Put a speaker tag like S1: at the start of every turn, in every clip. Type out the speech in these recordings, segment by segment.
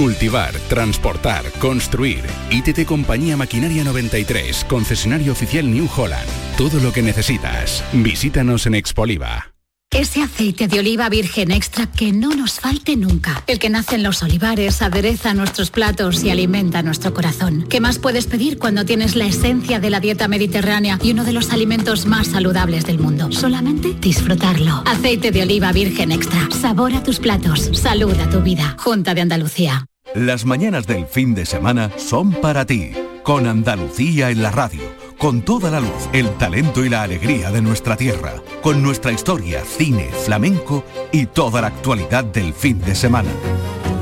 S1: Cultivar, transportar, construir. ITT Compañía Maquinaria 93, concesionario oficial New Holland. Todo lo que necesitas. Visítanos en Expoliva.
S2: Ese aceite de oliva virgen extra que no nos falte nunca. El que nace en los olivares, adereza nuestros platos y alimenta nuestro corazón. ¿Qué más puedes pedir cuando tienes la esencia de la dieta mediterránea y uno de los alimentos más saludables del mundo? Solamente disfrutarlo. Aceite de oliva virgen extra. Sabor a tus platos. Salud a tu vida. Junta de Andalucía.
S3: Las mañanas del fin de semana son para ti, con Andalucía en la radio, con toda la luz, el talento y la alegría de nuestra tierra, con nuestra historia, cine, flamenco y toda la actualidad del fin de semana.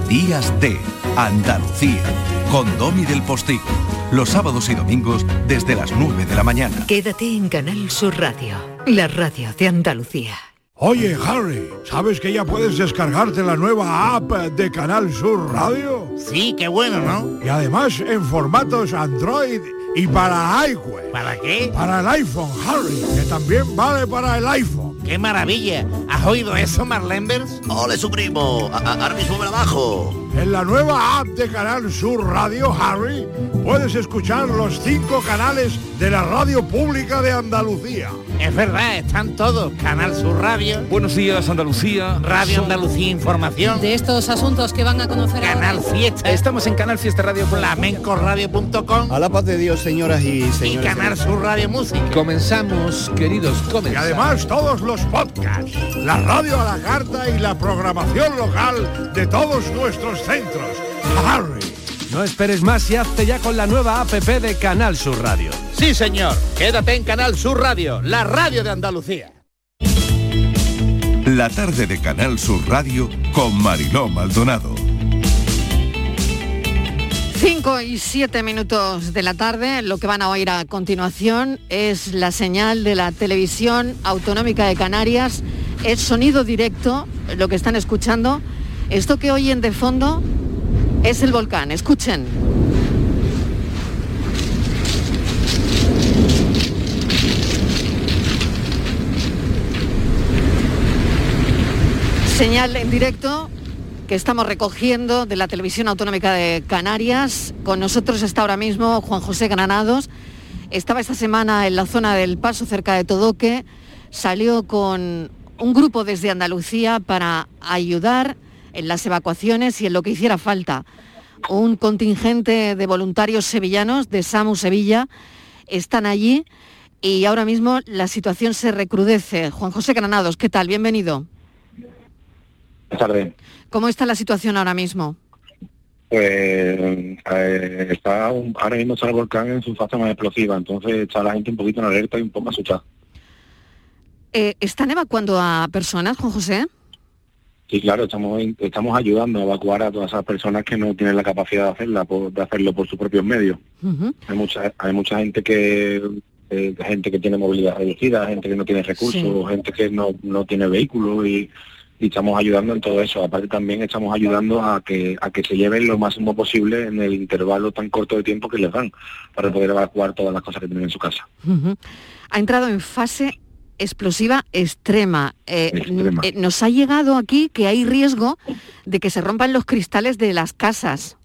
S3: Días de Andalucía, con Domi del Postigo, los sábados y domingos desde las 9 de la mañana.
S4: Quédate en Canal Sur Radio, la radio de Andalucía.
S5: Oye, Harry, ¿sabes que ya puedes descargarte la nueva app de Canal Sur Radio?
S6: Sí, qué bueno, ¿no?
S5: Y además en formatos Android y para iWeb.
S6: ¿Para qué?
S5: Para el iPhone, Harry, que también vale para el iPhone.
S6: ¡Qué maravilla! ¿Has oído eso, Marlenbers?
S7: ¡Ole, su primo! A- a- Ahora mismo me la bajo.
S5: En la nueva app de Canal Sur Radio, Harry, puedes escuchar los cinco canales de la radio pública de Andalucía.
S6: Es verdad, están todos. Canal Sur Radio.
S8: Buenos días, Andalucía.
S6: Radio
S8: Son-
S6: Andalucía Información.
S9: De estos asuntos que van a conocer
S6: Canal Fiesta.
S8: Estamos en Canal Fiesta Radio.
S6: Flamencoradio.com.
S10: A la paz de Dios, señoras y
S6: Y
S10: señores.
S6: Canal Sur Radio Música.
S8: Comenzamos, queridos,
S5: Y
S8: comenzamos.
S5: además todos los podcasts, la radio a la carta y la programación local de todos nuestros centros. Harry.
S11: No esperes más y hazte ya con la nueva APP de Canal Sur Radio.
S6: Sí, señor. Quédate en Canal Sur Radio, la radio de Andalucía.
S3: La tarde de Canal Sur Radio con Mariló Maldonado.
S12: 5 y 7 minutos de la tarde, lo que van a oír a continuación es la señal de la televisión autonómica de Canarias, es sonido directo, lo que están escuchando. Esto que oyen de fondo es el volcán, escuchen. Señal en directo que estamos recogiendo de la Televisión Autonómica de Canarias. Con nosotros está ahora mismo Juan José Granados. Estaba esta semana en la zona del Paso, cerca de Todoque. Salió con un grupo desde Andalucía para ayudar en las evacuaciones y en lo que hiciera falta. Un contingente de voluntarios sevillanos de SAMU Sevilla están allí y ahora mismo la situación se recrudece. Juan José Granados, ¿qué tal? Bienvenido.
S13: Buenas tardes.
S12: ¿Cómo está la situación ahora mismo?
S13: Pues eh, está un- ahora mismo está el volcán en su fase más explosiva, entonces está la gente un poquito en alerta y un poco asustada.
S12: Eh, ¿Están evacuando a personas, Juan José?
S13: Sí, claro, estamos estamos ayudando a evacuar a todas esas personas que no tienen la capacidad de hacerla, por- de hacerlo por sus propios medios. Hay mucha hay mucha gente que eh, gente que tiene movilidad reducida, gente que no tiene recursos,
S12: Sí.
S13: gente que no, no tiene vehículos y, y estamos ayudando en todo eso. Aparte también estamos ayudando a que a que se lleven lo máximo posible en el intervalo tan corto de tiempo que les dan para poder evacuar todas las cosas que tienen en su casa.
S12: Ha entrado en fase explosiva extrema. Eh,
S13: Extrema.
S12: eh, nos ha llegado aquí que hay riesgo de que se rompan los cristales de las casas.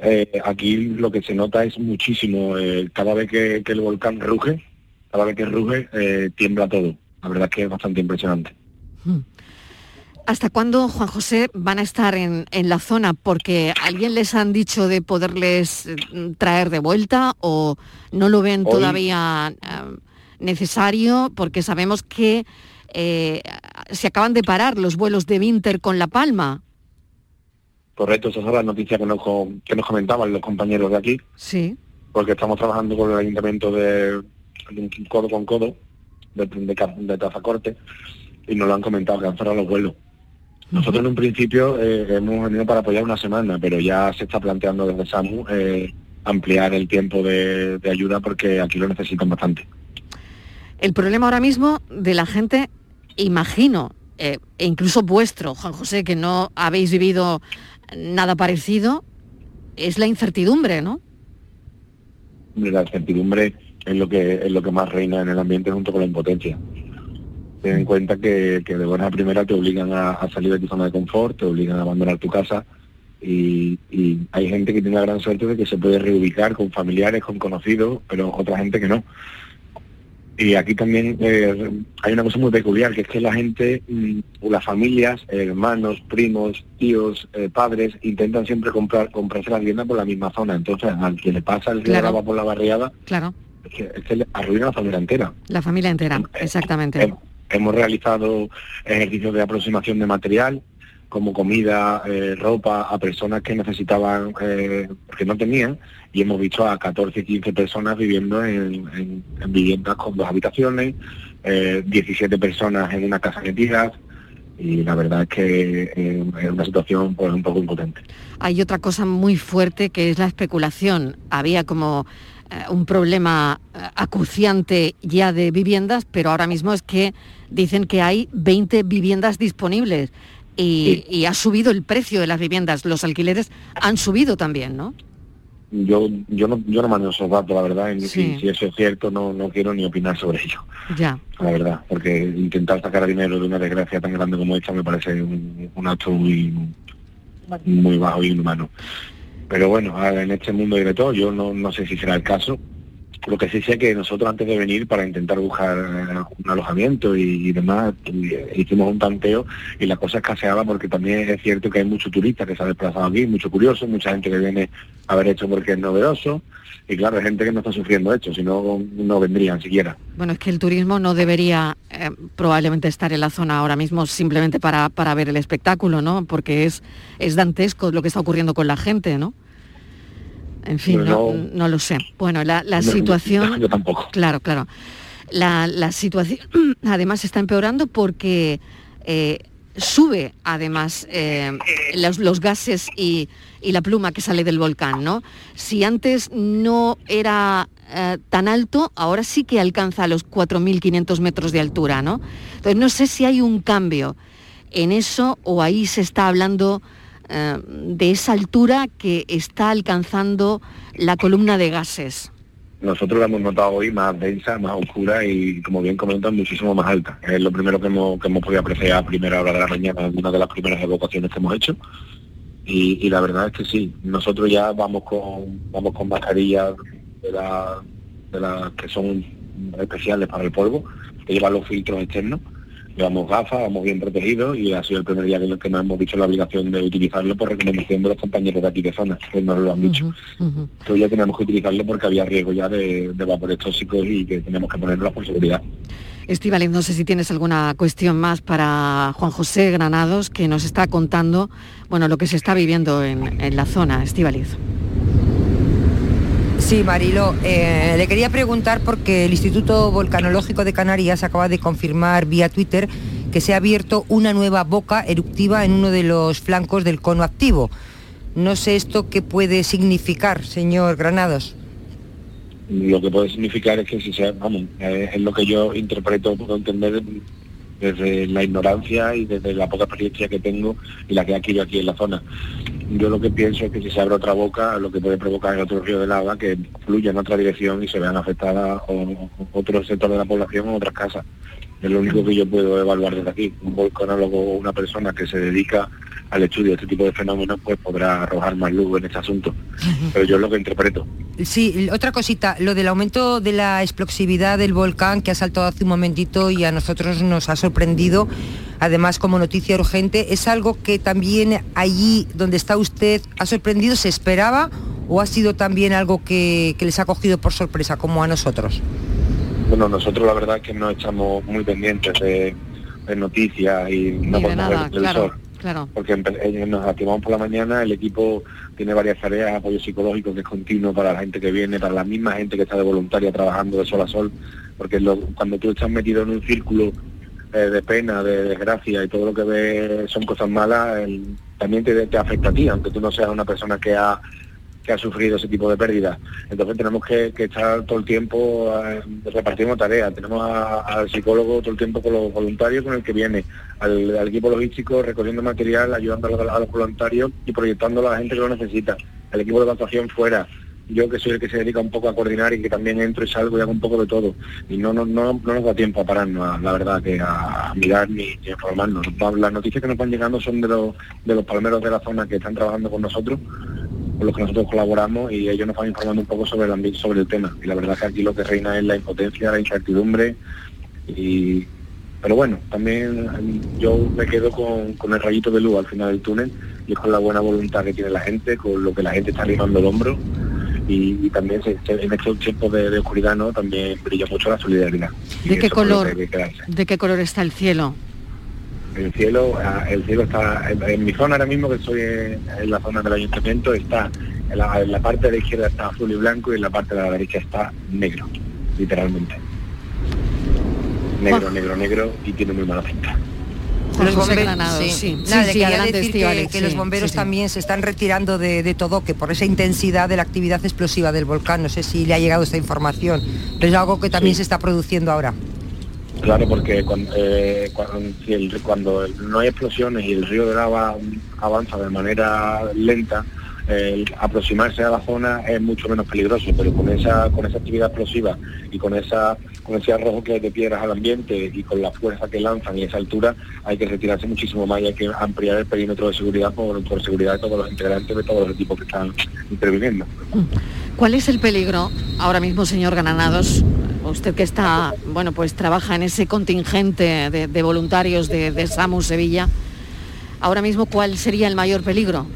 S13: Eh, aquí lo que se nota es muchísimo, eh, cada vez que, que el volcán ruge, cada vez que ruge, tiembla todo. La verdad es que es bastante impresionante.
S12: ¿Hasta cuándo, Juan José, van a estar en, en la zona? Porque alguien les han dicho de poderles eh, traer de vuelta o no lo ven
S13: Hoy-
S12: todavía eh, necesario porque sabemos que eh, se acaban de parar los vuelos de Winter con La Palma.
S13: Correcto, esas son las noticias que nos, que nos comentaban los compañeros de aquí,
S12: Sí.
S13: porque estamos trabajando con el ayuntamiento de, de codo con codo, de, de, de Tazacorte, y nos lo han comentado, que han cerrado los vuelos. Nosotros en un principio eh, hemos venido para apoyar una semana, pero ya se está planteando desde SAMU eh, ampliar el tiempo de, de ayuda porque aquí lo necesitan bastante.
S12: El problema ahora mismo de la gente, imagino, eh, e incluso vuestro, Juan José, que no habéis vivido nada parecido, es la incertidumbre, ¿no?
S13: La incertidumbre es lo que es lo que más reina en el ambiente junto con la impotencia. Ten en cuenta que, que de buena primera te obligan a, a salir de tu zona de confort, te obligan a abandonar tu casa y, y hay gente que tiene la gran suerte de que se puede reubicar con familiares, con conocidos, pero otra gente que no. Y aquí también eh, hay una cosa muy peculiar, que es que la gente, mm, las familias, hermanos, primos, tíos, eh, padres, intentan siempre comprar comprarse la vivienda por la misma zona. Entonces, al que le pasa el río
S12: Claro.
S13: Brava por la barriada,
S12: Claro,
S13: es que, es que le arruina la familia entera.
S12: la familia entera, exactamente.
S13: Hem- Hemos realizado ejercicios de aproximación de material, como comida, eh, ropa, a personas que necesitaban, eh, que no tenían, y hemos visto a 14, 15 personas viviendo en, en- en viviendas con dos habitaciones, eh, 17 personas en una casa metidas, y la verdad es que eh, es una situación pues, un poco impotente.
S12: Hay otra cosa muy fuerte que es la especulación. Había como un problema eh, acuciante ya de viviendas, pero ahora mismo es que dicen que hay 20 viviendas disponibles y, y ha subido el precio de las viviendas. Los alquileres han subido también, ¿no?
S13: Yo yo no yo no manejo esos datos, la verdad, y
S12: Sí.
S13: si, si eso es cierto no, no quiero ni opinar sobre ello.
S12: Ya.
S13: la verdad, porque intentar sacar dinero de una desgracia tan grande como esta me parece un, un acto muy, muy bajo y inhumano. Pero bueno, ahora en este mundo de todo, yo no, no sé si será el caso. Lo que sí sé que nosotros antes de venir para intentar buscar un alojamiento y, demás, eh, hicimos un tanteo y la cosa escaseaba porque también es cierto que hay muchos turistas que se han desplazado aquí, muchos curiosos, mucha gente que viene a ver esto porque es novedoso y claro, hay gente que no está sufriendo esto, si no, no vendrían siquiera.
S12: Bueno, es que el turismo no debería eh, probablemente estar en la zona ahora mismo simplemente para, para ver el espectáculo, ¿no? Porque es, es dantesco lo que está ocurriendo con la gente, ¿no? En fin, no,
S13: No.
S12: no lo sé. Bueno, la, la
S13: No,
S12: situación...
S13: yo tampoco.
S12: Claro, claro. La, la situación además está empeorando porque eh, sube además eh, los, los gases y, y la pluma que sale del volcán, ¿no? Si antes no era eh, tan alto, ahora sí que alcanza los 4.500 metros de altura, ¿no? Entonces no sé si hay un cambio en eso o ahí se está hablando eh, de esa altura que está alcanzando la columna de gases.
S13: Nosotros la hemos notado hoy más densa, más oscura y, como bien comentan, muchísimo más alta. Es lo primero que hemos, que hemos podido apreciar a primera hora de la mañana en una de las primeras evocaciones que hemos hecho. Y, la verdad es que sí, nosotros ya vamos con vamos con mascarillas de las de las que son especiales para el polvo, que llevan los filtros externos. Llevamos gafas, vamos bien protegidos y ha sido el primer día que, que nos hemos visto la obligación de utilizarlo por recomendación de los compañeros de aquí de zona, que nos lo han dicho. Entonces ya teníamos que utilizarlo porque había riesgo ya de, de vapores tóxicos y que teníamos que ponerlos por seguridad.
S12: Estivaliz, no sé si tienes alguna cuestión más para Juan José Granados, que nos está contando bueno, lo que se está viviendo en, en la zona. Estivaliz.
S10: Sí, Marilo, eh, le quería preguntar porque el Instituto Volcanológico de Canarias acaba de confirmar vía Twitter que se ha abierto una nueva boca eruptiva en uno de los flancos del cono activo. No sé esto qué puede significar, señor Granados.
S13: Lo que puede significar es que si se, vamos, eh, es lo que yo interpreto, puedo entender desde la ignorancia y desde la poca experiencia que tengo y la que he adquirido aquí en la zona. Yo lo que pienso es que si se abre otra boca, lo que puede provocar es otro río de lava que fluya en otra dirección y se vean afectadas o, o otro sector de la población o otras casas. Es lo único que yo puedo evaluar desde aquí. Un volcanólogo o una persona que se dedica al estudio de este tipo de fenómenos pues podrá arrojar más luz en este asunto. Pero yo es lo que interpreto.
S10: Sí, otra cosita, lo del aumento de la explosividad del volcán que ha saltado hace un momentito y a nosotros nos ha sorprendido, además como noticia urgente, ¿es algo que también allí donde está usted ha sorprendido, se esperaba o ha sido también algo que, que les ha cogido por sorpresa como a nosotros?
S13: Bueno, nosotros la verdad es que no estamos muy pendientes de, de noticias y no podemos ver el televisor.
S12: claro, claro.
S13: Porque eh, nos activamos por la mañana, el equipo tiene varias tareas, apoyo psicológico que es continuo para la gente que viene, para la misma gente que está de voluntaria trabajando de sol a sol, porque lo- cuando tú estás metido en un círculo eh, de pena, de desgracia y todo lo que ves son cosas malas, el- también te, te afecta a ti, aunque tú no seas una persona que ha que ha sufrido ese tipo de pérdidas. Entonces tenemos que, estar todo el tiempo eh, repartiendo tareas. Tenemos al psicólogo todo el tiempo con los voluntarios con el que viene, al, equipo logístico recogiendo material, ayudando a los, voluntarios y proyectándolo a la gente que lo necesita. El equipo de evacuación fuera. Yo que soy el que se dedica un poco a coordinar y que también entro y salgo y hago un poco de todo. Y no, no, no, no nos da tiempo a pararnos, la verdad, que a, mirar ni, ni informarnos. Las noticias que nos van llegando son de los, de los palmeros de la zona que están trabajando con nosotros con los que nosotros colaboramos y ellos nos van informando un poco sobre el ambiente, sobre el tema. Y la verdad es que aquí lo que reina es la impotencia, la incertidumbre y pero bueno, también yo me quedo con, con el rayito de luz al final del túnel y es con la buena voluntad que tiene la gente, con lo que la gente está arrimando el hombro y, y también se- se- en estos tiempos de, de oscuridad no también brilla mucho la solidaridad.
S12: ¿De qué color?
S13: que que.
S12: ¿De qué color está el cielo?
S13: El cielo, ah, el cielo está, en, en mi zona ahora mismo, que estoy en, en la zona del ayuntamiento, está, en la, en la parte de la izquierda está azul y blanco y en la parte de la derecha está negro, literalmente. Negro, negro, negro y tiene muy mala pinta.
S10: Los bomberos,
S12: Granados,
S10: sí.
S12: sí.
S10: Nada,
S12: Sí,
S10: le
S12: sí,
S10: quería
S12: adelante,
S10: decir que,
S12: Estíbaliz,
S10: que
S12: sí,
S10: los bomberos
S12: sí, sí.
S10: también se están retirando de, de todo, que por esa intensidad de la actividad explosiva del volcán, no sé si le ha llegado esta información, pero es algo que también
S13: Sí.
S10: se está produciendo ahora.
S13: Claro, porque cuando, eh, cuando, no hay explosiones y el río de lava avanza de manera lenta, el aproximarse a la zona es mucho menos peligroso, pero con esa, con esa actividad explosiva y con esa con ese arrojo que hay de piedras al ambiente y con la fuerza que lanzan y esa altura, hay que retirarse muchísimo más y hay que ampliar el perímetro de seguridad por, por seguridad de todos los integrantes de todos los equipos que están interviniendo.
S12: ¿Cuál es el peligro ahora mismo, señor Granados? Usted que está, bueno, pues trabaja en ese contingente de, voluntarios de, de Sevilla. Ahora mismo, ¿cuál sería el mayor peligro?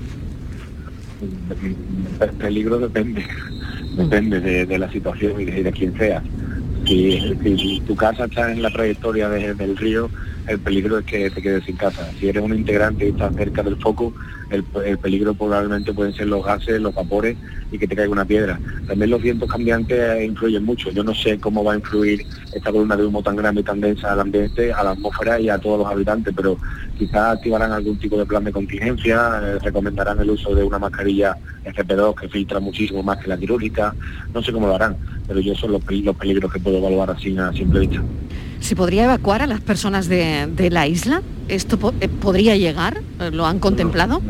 S13: El peligro depende, depende de, la situación y de, quién sea. Si, tu casa está en la trayectoria de- del río, el peligro es que te quedes sin casa. Si eres un integrante y estás cerca del foco, el, el peligro probablemente pueden ser los gases, los vapores y que te caiga una piedra. También los vientos cambiantes influyen mucho. Yo no sé cómo va a influir esta columna de humo tan grande y tan densa al ambiente, a la atmósfera y a todos los habitantes, pero quizás activarán algún tipo de plan de contingencia, eh, recomendarán el uso de una mascarilla FP2 que filtra muchísimo más que la quirúrgica, no sé cómo lo harán, pero yo son los peligros que puedo evaluar así a simple vista.
S12: ¿Se podría evacuar a las personas de, de la isla? ¿Esto po- eh, podría llegar? Eh, ¿Lo han contemplado?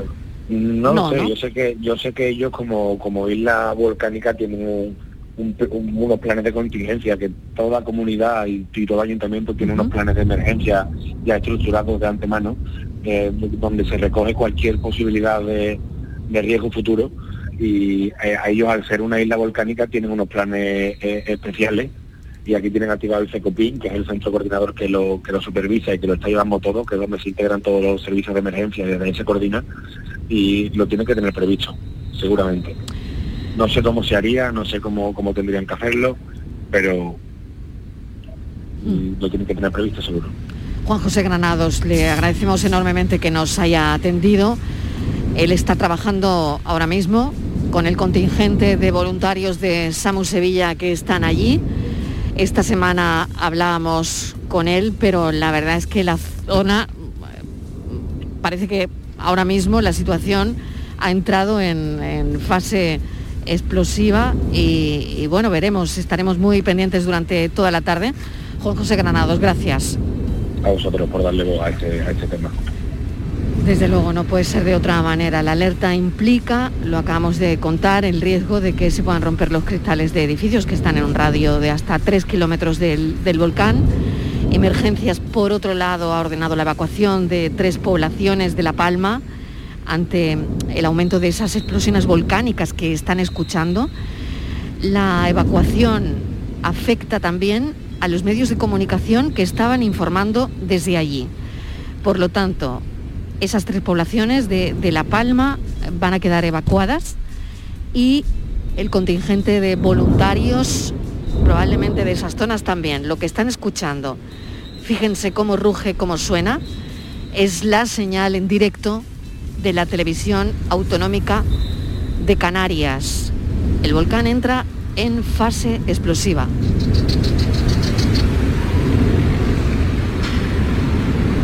S13: No,
S12: No,
S13: sé,
S12: ¿no?
S13: yo sé que yo sé que ellos como, como isla volcánica tienen un- un- un- unos planes de contingencia, que toda comunidad y, y todo ayuntamiento tiene unos planes de emergencia ya estructurados de antemano, eh, donde se recoge cualquier posibilidad de, de riesgo futuro y eh, a ellos al ser una isla volcánica tienen unos planes eh, especiales y aquí tienen activado el CECOPIN, que es el centro coordinador que lo, que lo supervisa y que lo está llevando todo, que es donde se integran todos los servicios de emergencia y desde ahí se coordina y lo tienen que tener previsto, seguramente. No sé cómo se haría, no sé cómo, cómo tendrían que hacerlo, pero mm, lo tienen que tener previsto seguro.
S12: Juan José Granados, le agradecemos enormemente que nos haya atendido. Él está trabajando ahora mismo con el contingente de voluntarios de SAMU Sevilla que están allí. Esta semana hablábamos con él, pero la verdad es que la zona parece que ahora mismo la situación ha entrado en, fase explosiva y, bueno, veremos, estaremos muy pendientes durante toda la tarde. Juan José Granados, gracias.
S13: A vosotros por darle voz a este, a este tema.
S12: Desde luego, no puede ser de otra manera. La alerta implica, lo acabamos de contar, el riesgo de que se puedan romper los cristales de edificios que están en un radio de hasta 3 kilómetros del, del volcán. Emergencias, por otro lado, ha ordenado la evacuación de tres poblaciones de La Palma ante el aumento de esas explosiones volcánicas que están escuchando. La evacuación afecta también a los medios de comunicación que estaban informando desde allí. Por lo tanto, esas tres poblaciones de, La Palma van a quedar evacuadas y el contingente de voluntarios probablemente de esas zonas también. Lo que están escuchando, fíjense cómo ruge, cómo suena, es la señal en directo de la televisión autonómica de Canarias. El volcán entra en fase explosiva.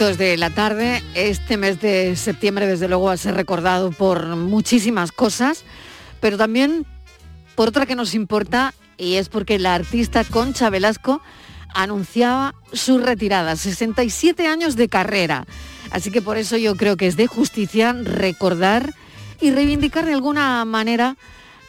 S12: minutos de la tarde. Este mes de septiembre, desde luego, va a ser recordado por muchísimas cosas, pero también por otra que nos importa, y es porque la artista Concha Velasco anunciaba su retirada, 67 años de carrera. Así que por eso yo creo que es de justicia recordar y reivindicar de alguna manera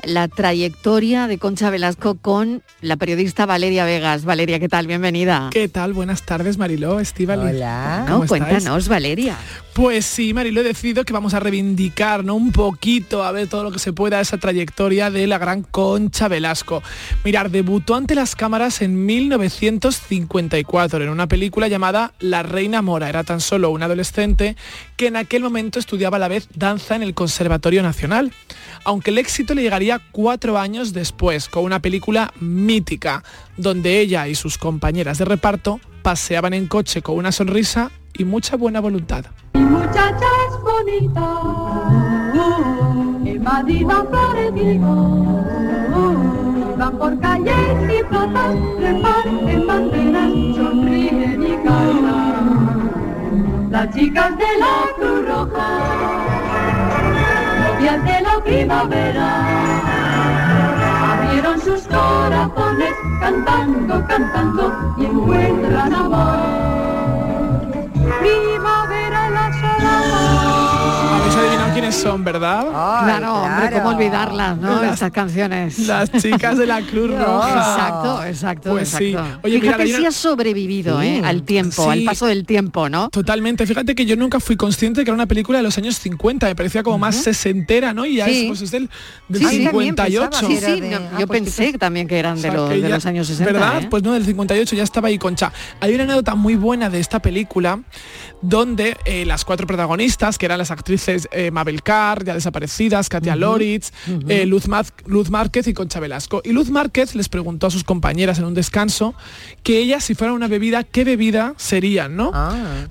S12: la trayectoria de Concha Velasco con la periodista Valeria Vegas. Valeria, ¿qué tal? Bienvenida.
S14: ¿Qué tal? Buenas tardes, Mariló, Estivali.
S12: Hola. No, cuéntanos, Valeria.
S14: Pues sí, Mariló, he decidido que vamos a reivindicar un poquito, a ver todo lo que se pueda, esa trayectoria de la gran Concha Velasco. Mirar, debutó ante las cámaras en 1954 en una película llamada La Reina Mora. Era tan solo un adolescente que en aquel momento estudiaba a la vez danza en el Conservatorio Nacional. Aunque el éxito le llegaría cuatro años después, con una película mítica, donde ella y sus compañeras de reparto paseaban en coche con una sonrisa y mucha buena voluntad.
S15: Muchachas bonitas, en Madrid van florecidos, van por calles y plazas, reparten banderas, sonríen y cantan. Las chicas de la Cruz Roja, novias de la primavera, abrieron sus corazones cantando, cantando y encuentran amor. Primavera en la solapa.
S14: Quiénes son, ¿verdad?
S12: claro, hombre, cómo olvidarlas, ¿no?
S14: Las-
S12: Estas canciones.
S14: Las chicas de la Cruz Roja.
S12: Exacto, exacto,
S14: Pues sí. Oye, mira,
S12: Fíjate
S14: hay
S12: si
S14: una-
S12: has sobrevivido ¿eh? al tiempo, al paso del tiempo, ¿no?
S14: Totalmente. Fíjate que yo nunca fui consciente de que era una película de los años 50. Me parecía como más sesentera, ¿no? Y ya
S12: Sí.
S14: es, pues, es del, del
S12: Sí, sí, también
S14: 58.
S12: Sí, sí, no, yo pensé también que eran de,
S14: O sea,
S12: los, de
S14: ya-
S12: los años 60.
S14: ¿Verdad?
S12: ¿eh?
S14: Pues no, del 58 ya estaba ahí Concha. Hay una anécdota muy buena de esta película donde eh, las cuatro protagonistas, que eran las actrices eh, Mabel Carr, ya desaparecidas, Katia Loritz, eh, Luz, Luz Márquez y Concha Velasco. Y Luz Márquez les preguntó a sus compañeras en un descanso que ellas, si fueran una bebida, ¿qué bebida serían, no?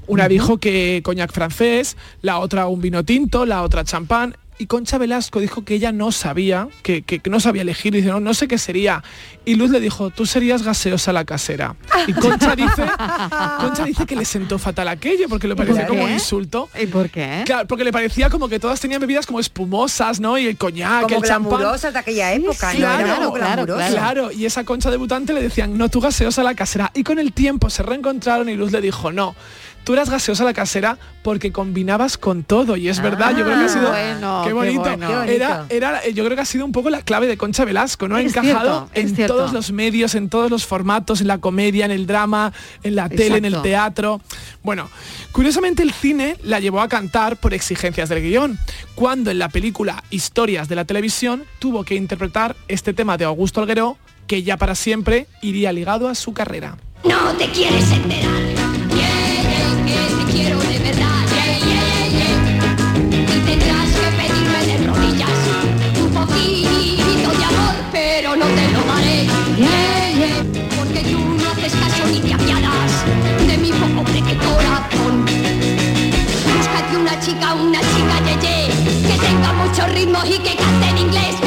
S14: Una dijo que coñac francés, la otra un vino tinto, la otra champán. Y Concha Velasco dijo que ella no sabía, que, que- que no sabía elegir, dice, no, no sé qué sería. Y Luz le dijo, tú serías gaseosa la casera. Y Concha dice, Concha dice que le sentó fatal aquello, porque le parecía como un insulto.
S12: ¿Y por qué?
S14: Claro, porque le parecía como que todas tenían bebidas como espumosas, ¿no? Y el coñac,
S10: Como
S14: el champán.
S10: de aquella época, ¿no?
S14: Claro,
S10: como
S14: claro,
S10: glamurosa.
S14: claro. Y esa concha debutante le decían, no, tú gaseosa la casera. Y con el tiempo se reencontraron y Luz le dijo, no, tú eras gaseosa la casera porque combinabas con todo. Y es verdad, yo creo que ha sido...
S12: Ah, bueno,
S14: qué bonito.
S12: Qué.
S14: Era, era, yo creo que ha sido un poco la clave de Concha Velasco, ¿no? Ha encajado
S12: cierto,
S14: en
S12: cierto.
S14: todos los medios, en todos los formatos, en la comedia, en el drama, en la tele, en el teatro. Bueno, curiosamente el cine la llevó a cantar por exigencias del guion, cuando en la película Historias de la televisión tuvo que interpretar este tema de Augusto Alguero, que ya para siempre iría ligado a su carrera.
S15: No te quieres enterar. Chica, una chica ye, ye, que tenga mucho ritmo y que cante en inglés.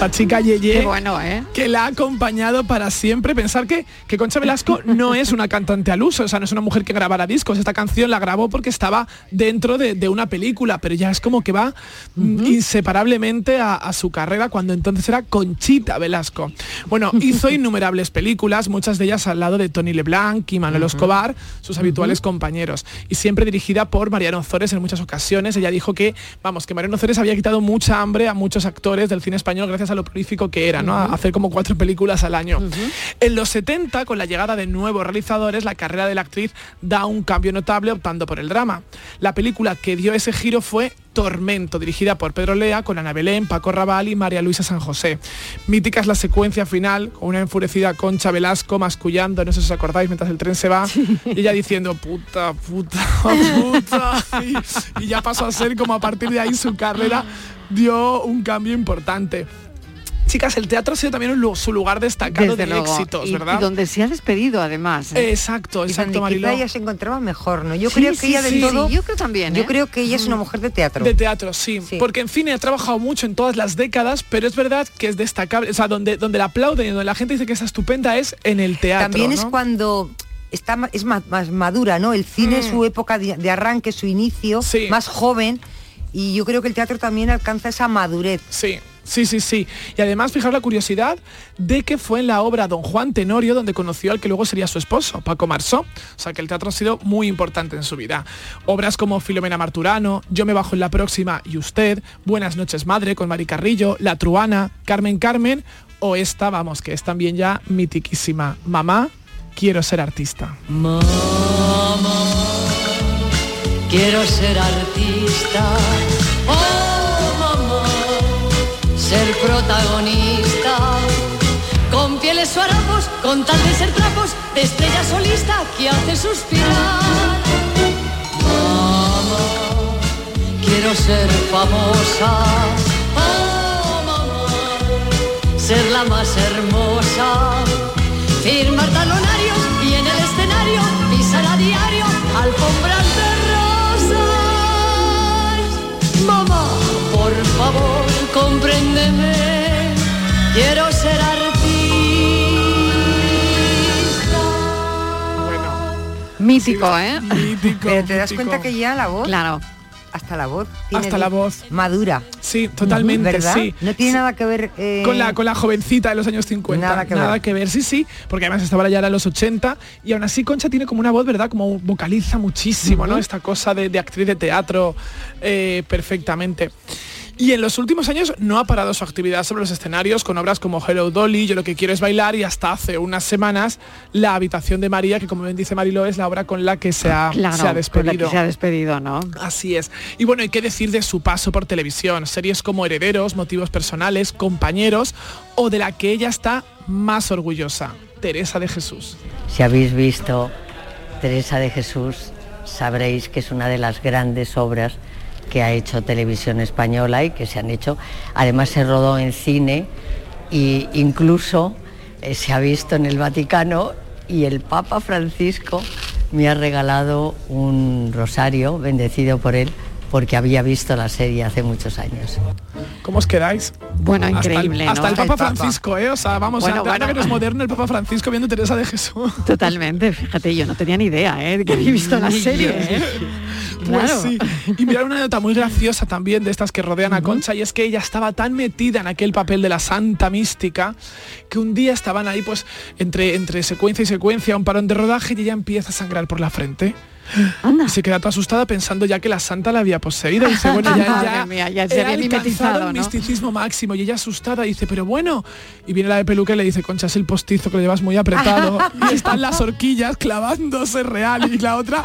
S14: Esta chica Yeye,
S12: bueno, ¿eh?
S14: que la ha acompañado para siempre. Pensar que, que Concha Velasco no es una cantante al uso, o sea, no es una mujer que grabara discos. Esta canción la grabó porque estaba dentro de, de una película, pero ya es como que va mm, inseparablemente a, a su carrera cuando entonces era Conchita Velasco. Bueno, hizo innumerables películas, muchas de ellas al lado de Tony LeBlanc y Manuel Escobar, sus habituales compañeros, y siempre dirigida por Mariano Ozores en muchas ocasiones. Ella dijo que, vamos, que Mariano Ozores había quitado mucha hambre a muchos actores del cine español gracias a lo prolífico que era, ¿no? A hacer como cuatro películas al año. En los 70, con la llegada de nuevos realizadores, la carrera de la actriz da un cambio notable optando por el drama. La película que dio ese giro fue Tormento, dirigida por Pedro Lea, con Ana Belén, Paco Raval y María Luisa San José. Mítica es la secuencia final, con una enfurecida Concha Velasco mascullando, no sé si os acordáis, mientras el tren se va, y ella diciendo, puta, puta, puta. Y, y ya pasó a ser como a partir de ahí su carrera dio un cambio importante. Chicas, el teatro ha sido también un su lugar destacado
S12: Desde
S14: de
S12: luego.
S14: éxitos,
S12: Y-
S14: ¿verdad?
S12: Y donde se ha despedido además. ¿eh?
S14: Exacto,
S10: Y
S14: exacto,
S10: quizá
S14: Mariló.
S10: ella se encontraba mejor, ¿no? Yo
S12: Sí,
S10: creo que
S12: sí,
S10: ella
S12: sí,
S10: del todo...
S12: sí, yo creo también,
S10: Yo
S12: ¿eh?
S10: creo que ella es una mujer de teatro.
S14: De teatro, sí. Porque en cine ha trabajado mucho en todas las décadas, pero es verdad que es destacable. O sea, donde, donde la aplauden y donde la gente dice que es estupenda es en el teatro.
S10: También es
S14: ¿no?
S10: cuando está es más, más madura, ¿no? El cine es
S14: Mm.
S10: su época de, de arranque, su inicio, más joven, y yo creo que el teatro también alcanza esa madurez.
S14: Sí. Sí, sí, sí. Y además, fijaros la curiosidad de que fue en la obra Don Juan Tenorio donde conoció al que luego sería su esposo, Paco Marsó. O sea que el teatro ha sido muy importante en su vida. Obras como Filomena Marturano, Yo me bajo en la próxima y usted, Buenas noches madre con Mari Carrillo, La Truana, Carmen Carmen o esta, vamos, que es también ya mitiquísima, Mamá, quiero ser artista.
S16: Mamá, quiero ser artista. Ser protagonista. Con pieles o harapos, con tal de ser trapos, de estrella solista que hace suspirar. Mamá, quiero ser famosa. Oh, mamá, ser la más hermosa. Firmar talonarios y en el escenario pisar a diario alfombras de rosas. Mamá, por favor, compréndeme. Quiero ser artista.
S12: Mítico, ¿eh?
S14: Mítico.
S10: Pero te das cuenta que ya la voz,
S12: claro,
S10: hasta la voz, tiene
S14: Hasta la voz.
S10: madura.
S14: Sí, totalmente,
S10: ¿verdad?
S14: sí.
S10: No tiene nada que ver eh,
S14: con la con la jovencita de los años 50
S10: Nada que ver.
S14: sí sí porque además estaba ya en los 80 y aún así Concha tiene como una voz verdad como vocaliza muchísimo no esta cosa de, de actriz de teatro eh, perfectamente y en los últimos años no ha parado su actividad sobre los escenarios con obras como Hello Dolly, Yo lo que quiero es bailar y hasta hace unas semanas La habitación de María, que como bien dice Marilo es la obra con la que se ha,
S12: claro,
S14: se ha
S12: con la
S14: despedido.
S12: que se ha despedido, ¿no?
S14: Así es. Y bueno, hay que decir de su paso por televisión, series como Herederos, Motivos Personales, Compañeros o de la que ella está más orgullosa, Teresa de Jesús.
S17: Si habéis visto Teresa de Jesús, sabréis que es una de las grandes obras que ha hecho Televisión Española y que se han hecho. Además se rodó en cine e incluso eh, se ha visto en el Vaticano y el Papa Francisco me ha regalado un rosario bendecido por él porque había visto la serie hace muchos años.
S14: ¿Cómo os quedáis?
S12: Bueno,
S14: Hasta el-
S12: increíble,
S14: Hasta,
S12: ¿no?
S14: el, Papa. Francisco, ¿eh? O sea, vamos,
S12: Bueno,
S14: a
S12: bueno.
S14: que no es moderno el Papa Francisco viendo Teresa de Jesús.
S12: Totalmente, fíjate, yo no tenía ni idea, ¿eh? de que había visto la serie. ¿eh?
S14: Pues
S12: Claro.
S14: sí. Y mirar una nota muy graciosa también de estas que rodean a Concha y es que ella estaba tan metida en aquel papel de la santa mística que un día estaban ahí pues entre, entre secuencia y secuencia, un parón de rodaje y ella empieza a sangrar por la frente. Se queda toda asustada pensando ya que la santa la había poseído. Y dice, bueno, ya,
S12: Madre
S14: ya,
S12: mía, ya se había
S14: alcanzado el misticismo máximo. Y ella asustada dice, pero bueno. Y viene la de peluca y le dice, Concha, es el postizo que lo llevas muy apretado. y están las horquillas clavándose real. Y la otra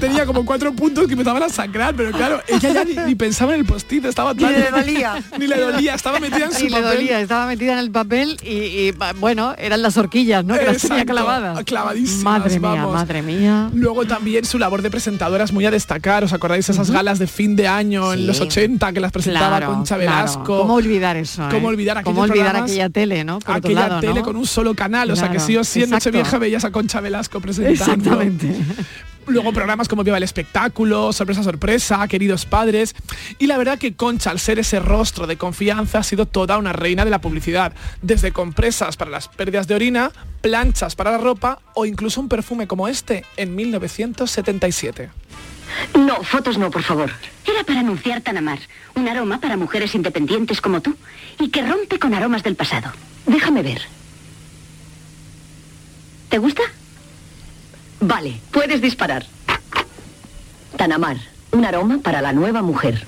S14: tenía como cuatro puntos que empezaban a sangrar. Pero claro, ella ya ni, ni pensaba en el postizo. Estaba
S10: Ni
S14: tan-
S10: le dolía.
S14: ni le dolía. Estaba metida en su
S12: le
S14: papel.
S12: dolía, estaba metida en el papel y, bueno, eran las horquillas, ¿no? Que las tenía
S14: Exacto,
S12: clavadas.
S14: clavadísimas,
S12: Madre mía,
S14: vamos.
S12: madre mía.
S14: Luego también su labor de presentadora es muy a destacar. ¿Os acordáis esas galas de fin de año en los 80 que las presentaba
S12: Claro,
S14: Concha
S12: claro.
S14: Velasco?
S12: ¿Cómo olvidar eso? eh?
S14: ¿Cómo olvidar aquellos
S12: ¿Cómo olvidar aquella tele, no? Por
S14: aquella
S12: lado,
S14: tele
S12: ¿no?
S14: con un solo canal, o sea que
S12: Claro,
S14: sí o sí en. Nochevieja veías a Concha Velasco presentando.
S12: Exactamente.
S14: Luego programas como Viva el Espectáculo, Sorpresa Sorpresa, Queridos Padres. Y la verdad que Concha, al ser ese rostro de confianza, ha sido toda una reina de la publicidad. Desde compresas para las pérdidas de orina, planchas para la ropa o incluso un perfume como este en 1977.
S18: No, fotos no, por favor. Era para anunciar Tanamar, un aroma para mujeres independientes como tú y que rompe con aromas del pasado. Déjame ver. ¿Te gusta? Vale, puedes disparar. Tanamar, un aroma para la nueva mujer.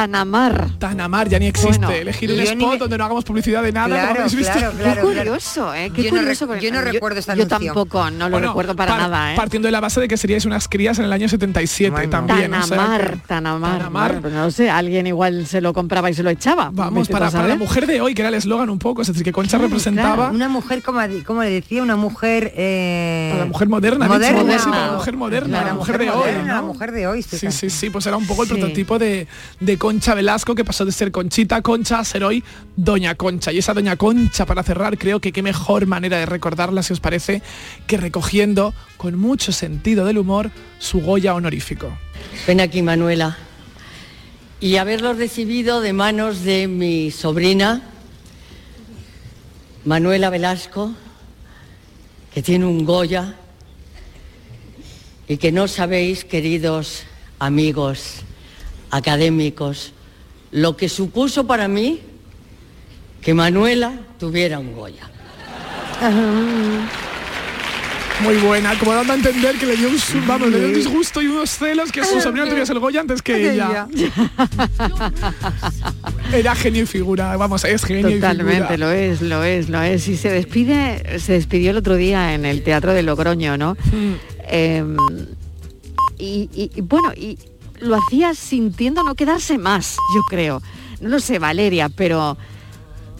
S12: Tanamar.
S14: Tanamar ya ni existe.
S12: Bueno,
S14: Elegir un spot
S12: me-
S14: donde no hagamos publicidad de nada.
S10: Claro,
S14: como habéis visto.
S10: claro, claro,
S12: Qué curioso, ¿eh? Qué
S10: Yo no
S12: curioso. porque
S10: yo no recuerdo esta
S12: Yo
S10: anuncio.
S12: tampoco, no lo
S14: Bueno,
S12: recuerdo para
S14: par-
S12: nada, ¿eh?
S14: Partiendo de la base de que seríais unas crías en el año 77 también. o sea
S12: Tanamar, Tanamar.
S14: Tanamar.
S12: Bueno, pues no sé, alguien igual se lo compraba y se lo echaba.
S14: Vamos, para, la mujer de hoy, que era el eslogan un poco, es decir, que Concha representaba
S10: Una mujer, como, como le decía, una mujer... Eh,
S14: la mujer moderna, dicho,
S10: moderna.
S14: la mujer moderna, la mujer de hoy.
S10: La
S14: ¿no?
S10: mujer de hoy,
S14: Sí, sí, sí, pues era un poco el prototipo de, de Concha Velasco que pasó de ser Conchita Concha a ser hoy Doña Concha. Y esa Doña Concha, para cerrar, creo que qué mejor manera de recordarla, si os parece, que recogiendo con mucho sentido del humor su Goya honorífico.
S19: Ven aquí, Manuela. Y haberlo recibido de manos de mi sobrina, Manuela Velasco, que tiene un Goya, y que no sabéis, queridos amigos académicos, lo que supuso para mí que Manuela tuviera un Goya.
S14: Muy buena, como dando a entender que le dio un, vamos, le dio un disgusto y unos celos que su sobrina tuviese el Goya antes que ella. Era genio y figura, vamos, es genio y
S12: Totalmente,
S14: figura.
S12: lo es, lo es, lo es. Y se despide, se despidió el otro día en el Teatro de Logroño, ¿no? Eh, y, y- y bueno, y lo hacía sintiendo no quedarse más, yo creo. No lo sé, Valeria, pero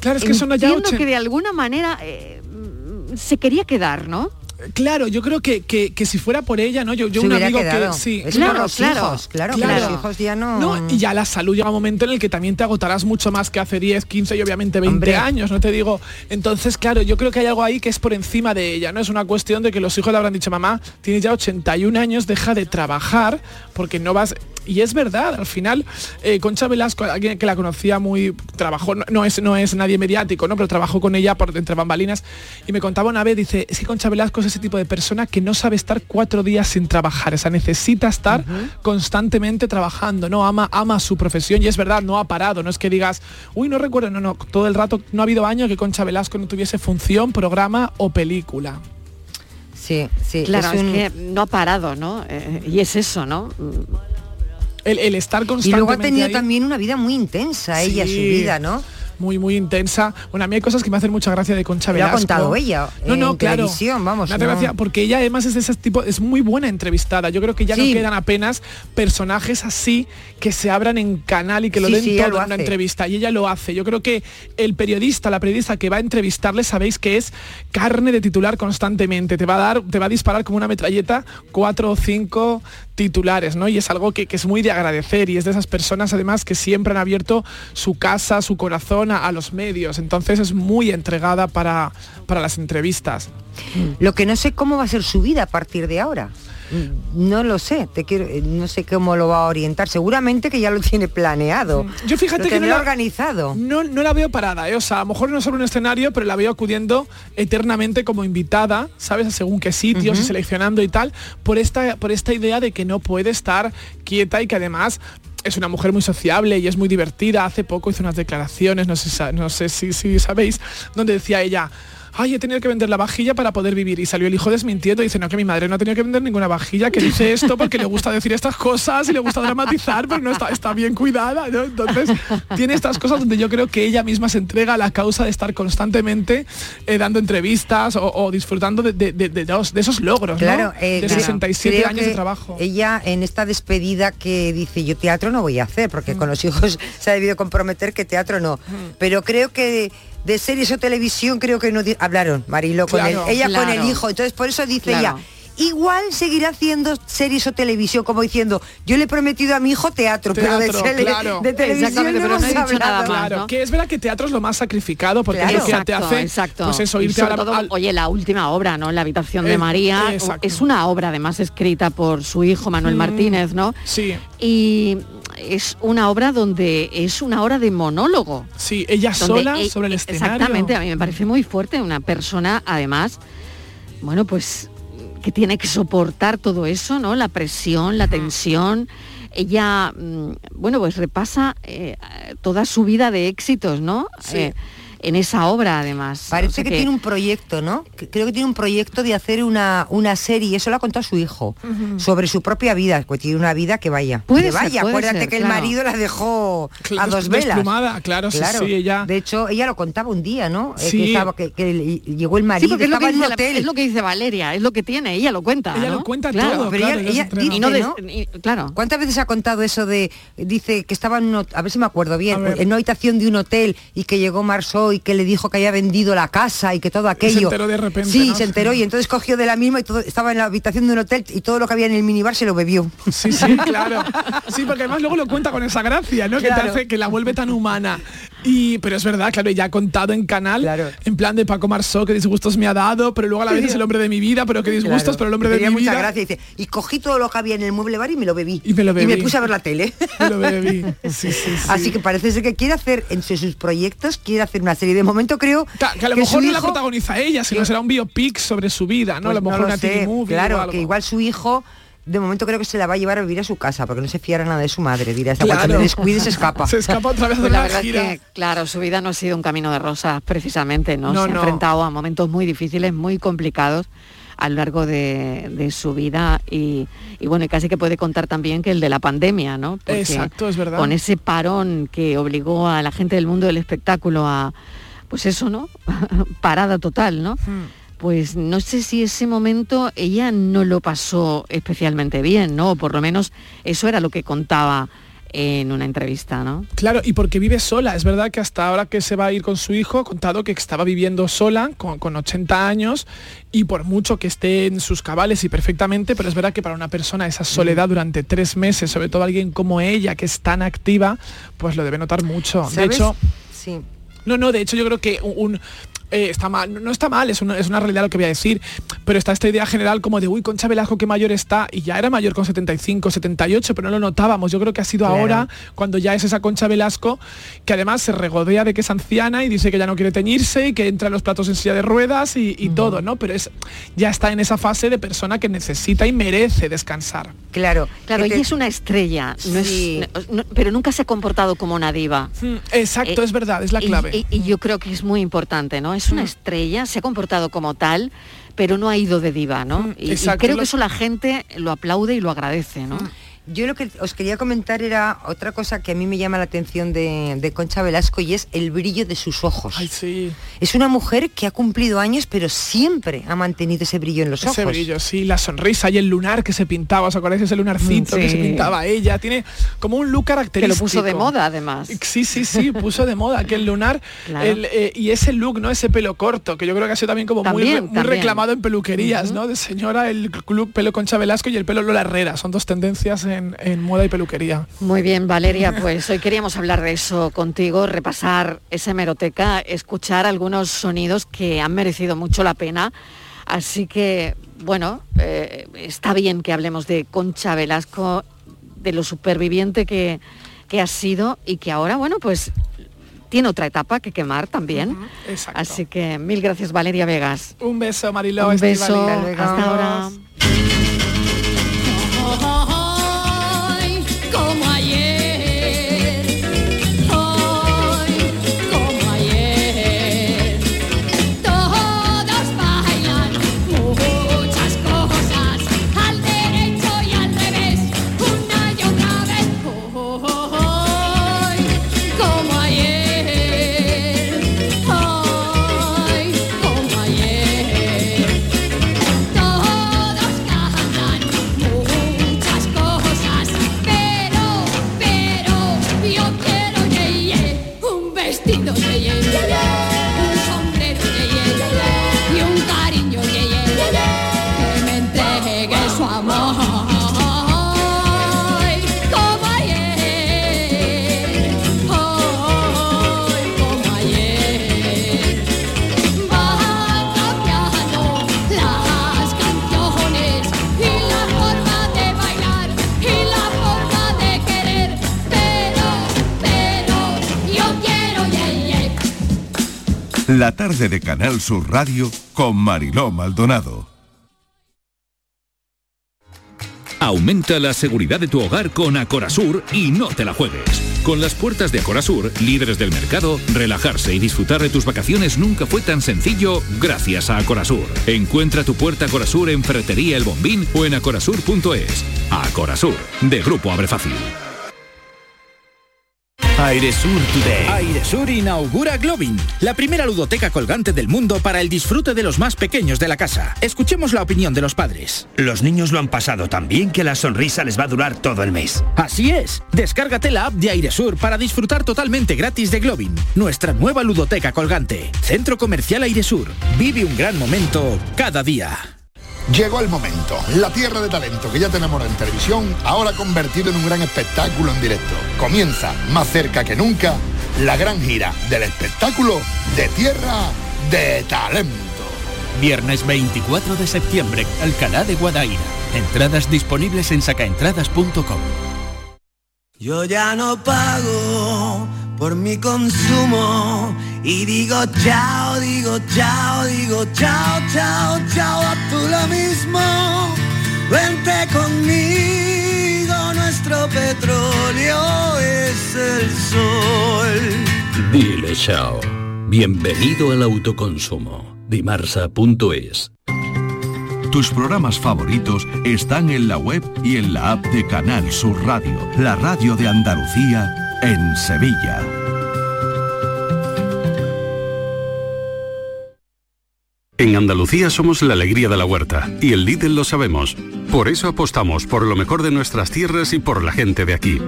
S14: Claro, es que son ya
S12: entiendo que de alguna manera eh, mm, se quería quedar, ¿no?
S14: Claro, yo creo que, que, que si fuera por ella, ¿no? Yo, yo
S10: Se
S14: un amigo
S10: quedado.
S14: que sí.
S10: Es por los hijos, claro, que los hijos ya no...
S14: No, y ya la salud llega un momento en el que también te agotarás mucho más que hace 10, 15 y obviamente 20
S10: Hombre.
S14: años, no te digo. Entonces, claro, yo creo que hay algo ahí que es por encima de ella, ¿no? Es una cuestión de que los hijos le habrán dicho, mamá, tienes ya 81 años, deja de trabajar porque no vas... Y es verdad, al final, eh, Concha Velasco, alguien que la conocía muy, trabajó, no, no es, no es nadie mediático, ¿no? Pero trabajó con ella por entre bambalinas y me contaba una vez, dice, es que Concha Velasco es ese tipo de persona que no sabe estar cuatro días sin trabajar, o sea, necesita estar constantemente trabajando, ¿no? Ama, ama su profesión y es verdad, no ha parado, no es que digas, uy, no recuerdo, no, no, todo el rato, no ha habido año que Concha Velasco no tuviese función, programa o película.
S10: Sí, sí.
S12: Claro, es,
S10: un-
S12: que no ha parado, ¿no? Eh, y es eso, ¿no?
S14: El, el estar
S10: Y
S14: constantemente
S10: luego ha tenido
S14: ahí-
S10: también una vida muy intensa, ella, su
S14: Sí.
S10: vida, ¿no?
S14: muy muy intensa. Bueno, a mí hay cosas que me hacen mucha gracia de Concha
S10: Lo ha
S14: Velasco.
S10: contado ella
S14: No, no,
S10: en
S14: claro.
S10: televisión, vamos,
S14: Me hace
S10: no.
S14: gracia porque ella además es de ese tipo, es muy buena entrevistada. Yo creo que ya
S10: Sí.
S14: no quedan apenas personajes así que se abran en canal y que lo
S10: Sí,
S14: den
S10: sí,
S14: todo
S10: lo
S14: en una entrevista. Y ella lo hace. Yo creo que el periodista, la periodista que va a entrevistarle, sabéis que es carne de titular constantemente. Te va a dar, te va a disparar como una metralleta cuatro o cinco titulares, ¿no? Y es algo que, que es muy de agradecer y es de esas personas además que siempre han abierto su casa, su corazón a, los medios. Entonces es muy entregada para, para las entrevistas.
S10: Lo que no sé cómo va a ser su vida a partir de ahora. Mm, No lo sé, te quiero, eh, no sé cómo lo va a orientar. Seguramente que ya lo tiene planeado.
S14: Yo fíjate
S10: lo
S14: que no la-
S10: organizado.
S14: No, no la veo parada, ¿eh? o sea, a lo mejor no sobre un escenario, pero la veo acudiendo eternamente como invitada, ¿sabes? A según qué sitios y seleccionando y tal, por esta, por esta idea de que no puede estar quieta y que además es una mujer muy sociable y es muy divertida. Hace poco hizo unas declaraciones, no sé, no sé si, si sabéis, donde decía ella, ay, he tenido que vender la vajilla para poder vivir. Y salió el hijo desmintiendo y dice, no, que mi madre no ha tenido que vender ninguna vajilla, que dice esto porque le gusta decir estas cosas y le gusta dramatizar, pero no está, está bien cuidada. ¿no? Entonces, tiene estas cosas donde yo creo que ella misma se entrega a la causa de estar constantemente eh, dando entrevistas o, o disfrutando de, de- de- de los- de esos logros, ¿no?
S10: Claro, eh,
S14: de
S10: claro.
S14: 67
S10: Creo
S14: años de trabajo.
S10: Ella en esta despedida que dice yo teatro no voy a hacer, porque
S14: Mm.
S10: con los hijos se ha debido comprometer que teatro no. Pero creo que de series o televisión creo que no hablaron Marilo con
S12: Claro,
S10: él, ella con el hijo. Entonces por eso dice
S12: Claro.
S10: ella. Igual seguirá haciendo series o televisión, como diciendo, yo le he prometido a mi hijo teatro, pero de, tele-
S14: claro.
S10: de televisión
S12: Exactamente,
S10: no
S12: pero no he dicho
S10: hablado.
S12: nada más,
S14: Claro,
S12: ¿no?
S14: que es verdad que teatro es lo más sacrificado porque
S10: Claro.
S14: es lo que te
S12: exacto,
S14: hace
S12: exacto.
S14: pues eso irte
S12: sobre
S14: a la-
S12: todo,
S14: al-
S12: oye, la última obra, ¿no? La habitación de
S14: Eh,
S12: María
S14: exacto.
S12: es una obra además escrita por su hijo Manuel
S14: Mm,
S12: Martínez, ¿no?
S14: Sí,
S12: Y es una obra donde es una hora de monólogo.
S14: sí, ella sola
S12: e-
S14: sobre el escenario.
S12: Exactamente, a mí me parece muy fuerte una persona, además, bueno, pues que tiene que soportar todo eso, ¿no? La presión, la tensión. Ella, mm, bueno, pues repasa eh, toda su vida de éxitos, ¿no?
S14: Sí.
S12: Eh, en esa obra además.
S10: Parece
S12: O sea
S10: que, tiene un proyecto, ¿no? Creo que tiene un proyecto de hacer una, una serie, eso lo ha contado su hijo, sobre su propia vida, pues tiene una vida que vaya.
S12: Puede
S10: que
S12: ser,
S10: vaya,
S12: puede
S10: acuérdate
S12: ser,
S10: que el
S12: claro.
S10: marido la dejó a dos velas.
S14: desplumada, claro, sí, sí, ella-
S10: De hecho, ella lo contaba un día, ¿no? Eh,
S14: Sí.
S10: que, estaba- que- que le- llegó el
S12: Sí,
S10: marido,
S12: es lo, que
S10: en
S12: la-
S10: hotel.
S12: es lo que dice Valeria, es lo que tiene, ella lo cuenta.
S14: Ella
S12: ¿no?
S14: lo cuenta
S12: Claro,
S14: todo,
S10: Pero
S14: claro,
S10: ella,
S14: ella se
S10: ella
S14: entrega.
S10: dice,
S12: Y no des-
S10: ¿no?
S12: y- claro.
S10: ¿Cuántas veces ha contado eso de, dice que estaba en, a ver si me acuerdo bien, en una habitación de un hotel y que llegó Marceau y que le dijo que había vendido la casa y que todo aquello.
S14: enteró de repente,
S10: Sí,
S14: ¿no?
S10: se enteró y entonces cogió de la misma y todo, estaba en la habitación de un hotel y todo lo que había en el minibar se lo bebió.
S14: Sí, sí, claro. Sí, porque además luego lo cuenta con esa gracia, ¿no? Que te hace que la vuelve tan humana. Y, pero es verdad, claro, ella ha contado en canal, en plan de Paco Marsó, que disgustos me ha dado, pero luego a la vez es el hombre de mi vida, pero que disgustos,
S10: Claro.
S14: pero el hombre de mi
S10: mucha
S14: vida.
S10: gracia, dice, y cogí todo lo que había en el mueble bar y me lo bebí.
S14: Y me lo bebí.
S10: puse a ver la tele.
S14: Me lo bebí. Sí, sí, sí.
S10: Así que parece ser que quiere hacer, entre sus proyectos, quiere hacer una serie. De momento creo
S14: Que, que a lo
S10: que
S14: mejor no la protagoniza ella, sino será un biopic sobre su vida, ¿no? a
S10: Pues
S14: lo mejor
S10: lo
S14: una
S10: sé,
S14: TV movie o
S10: Claro,
S14: algo.
S10: que igual su hijo de momento creo que se la va a llevar a vivir a su casa porque no se fiara nada de su madre. Dirá, esta
S14: Claro.
S10: cuando me descuide se escapa.
S14: Se escapa otra vez
S12: Pues
S14: de
S12: la
S14: la
S12: verdad
S14: gira.
S12: es que, claro, su vida no ha sido un camino de rosas precisamente, ¿no?
S14: No,
S12: Se ha
S14: no.
S12: enfrentado a momentos muy difíciles, muy complicados a lo largo de, de su vida y, y bueno, y casi que puede contar también que el de la pandemia, ¿no? Porque
S14: Exacto, es verdad.
S12: Con ese parón que obligó a la gente del mundo del espectáculo a, pues eso, ¿no? Parada total, ¿no?
S14: Hmm.
S12: Pues no sé si ese momento ella no lo pasó especialmente bien, ¿no? O por lo menos eso era lo que contaba en una entrevista, ¿no?
S14: Claro, y porque vive sola. Es verdad que hasta ahora que se va a ir con su hijo, ha contado que estaba viviendo sola, con, con 80 años, y por mucho que esté en sus cabales y perfectamente, pero es verdad que para una persona esa soledad durante tres meses, sobre todo alguien como ella, que es tan activa, pues lo debe notar mucho. De hecho,
S10: Sí.
S14: no, no, de hecho yo creo que un... eh, está mal, no está mal, es una, es una realidad lo que voy a decir, pero está esta idea general como de, uy, Concha Velasco qué mayor está, y ya era mayor con 75, 78, pero no lo notábamos, yo creo que ha sido
S10: Claro.
S14: ahora, cuando ya es esa Concha Velasco, que además se regodea de que es anciana y dice que ya no quiere teñirse y que entra en los platos en silla de ruedas y, y todo, ¿no? Pero es ya está en esa fase de persona que necesita y merece descansar.
S10: Claro.
S12: Claro, ella es una estrella, no es-
S10: Sí.
S12: no- pero nunca se ha comportado como una diva.
S14: Exacto,
S12: Eh,
S14: es verdad, es la
S12: y-
S14: clave.
S12: Y, y yo creo que es muy importante, ¿no? Es una estrella, se ha comportado como tal, pero no ha ido de diva, ¿no? Y- y,
S14: exacto,
S12: creo que eso la gente lo aplaude y lo agradece, ¿no?
S10: Yo lo que os quería comentar era otra cosa que a mí me llama la atención de, de Concha Velasco y es el brillo de sus ojos.
S14: Ay, sí.
S10: Es una mujer que ha cumplido años, pero siempre ha mantenido ese brillo en los
S14: Ese
S10: ojos.
S14: brillo, sí, la sonrisa y el lunar que se pintaba, ¿os acordáis ese lunarcito
S12: Mm,
S14: que se
S12: sí.
S14: pintaba ella? Tiene como un look
S12: Que
S14: característico.
S12: lo puso de moda, además.
S14: Sí, sí, sí, puso de moda aquel lunar
S12: Claro.
S14: el, eh, y ese look, ¿no? Ese pelo corto, que yo creo que ha sido también como muy, re- muy
S12: también.
S14: reclamado en peluquerías, ¿no? De señora, el look pelo Concha Velasco y el pelo Lola Herrera. Son dos tendencias en, en moda y peluquería.
S12: Muy bien, Valeria, pues hoy queríamos hablar de eso contigo, repasar esa hemeroteca, escuchar algunos sonidos que han merecido mucho la pena. Así que, bueno, eh, está bien que hablemos de Concha Velasco, de lo superviviente que, que ha sido y que ahora, bueno, pues tiene otra etapa que quemar también.
S14: Exacto.
S12: Así que mil gracias, Valeria Vegas.
S14: Un beso, Mariló.
S12: Un beso,
S14: hasta
S12: ahora.
S15: La
S3: tarde de Canal Sur Radio con Mariló Maldonado.
S20: Aumenta la seguridad de tu hogar con Acorasur y no te la juegues. Con las puertas de Acorasur, líderes del mercado, relajarse y disfrutar de tus vacaciones nunca fue tan sencillo gracias a Acorasur. Encuentra tu puerta Acorasur en Ferretería El Bombín o en acorasur.es. Acorasur, de Grupo Abre Fácil.
S21: Airesur Today. Airesur inaugura Globin, la primera ludoteca colgante del mundo para el disfrute de los más pequeños de la casa. Escuchemos la opinión de los padres.
S22: Los niños lo han pasado tan bien que la sonrisa les va a durar todo el mes.
S21: Así es. Descárgate la app de Airesur para disfrutar totalmente gratis de Globin, nuestra nueva ludoteca colgante. Centro Comercial Airesur. Vive un gran momento cada día.
S5: Llegó el momento, la tierra de talento que ya tenemos en televisión, ahora convertido en un gran espectáculo en directo. Comienza, más cerca que nunca, la gran gira del espectáculo de Tierra de Talento.
S21: Viernes 24 de septiembre, Alcalá de Guadaira. Entradas disponibles en sacaentradas.com.
S23: Yo ya no pago por mi consumo y digo chao, digo chao, digo chao, chao, chao, a tú lo mismo. Vente conmigo, nuestro petróleo es el sol.
S24: Dile chao. Bienvenido al autoconsumo. Dimarsa.es
S3: Tus programas favoritos están en la web y en la app de Canal Sur Radio, la radio de Andalucía en Sevilla.
S1: En Andalucía somos la alegría de la huerta y el Lidl lo sabemos. Por eso apostamos por lo mejor de nuestras tierras y por la gente de aquí.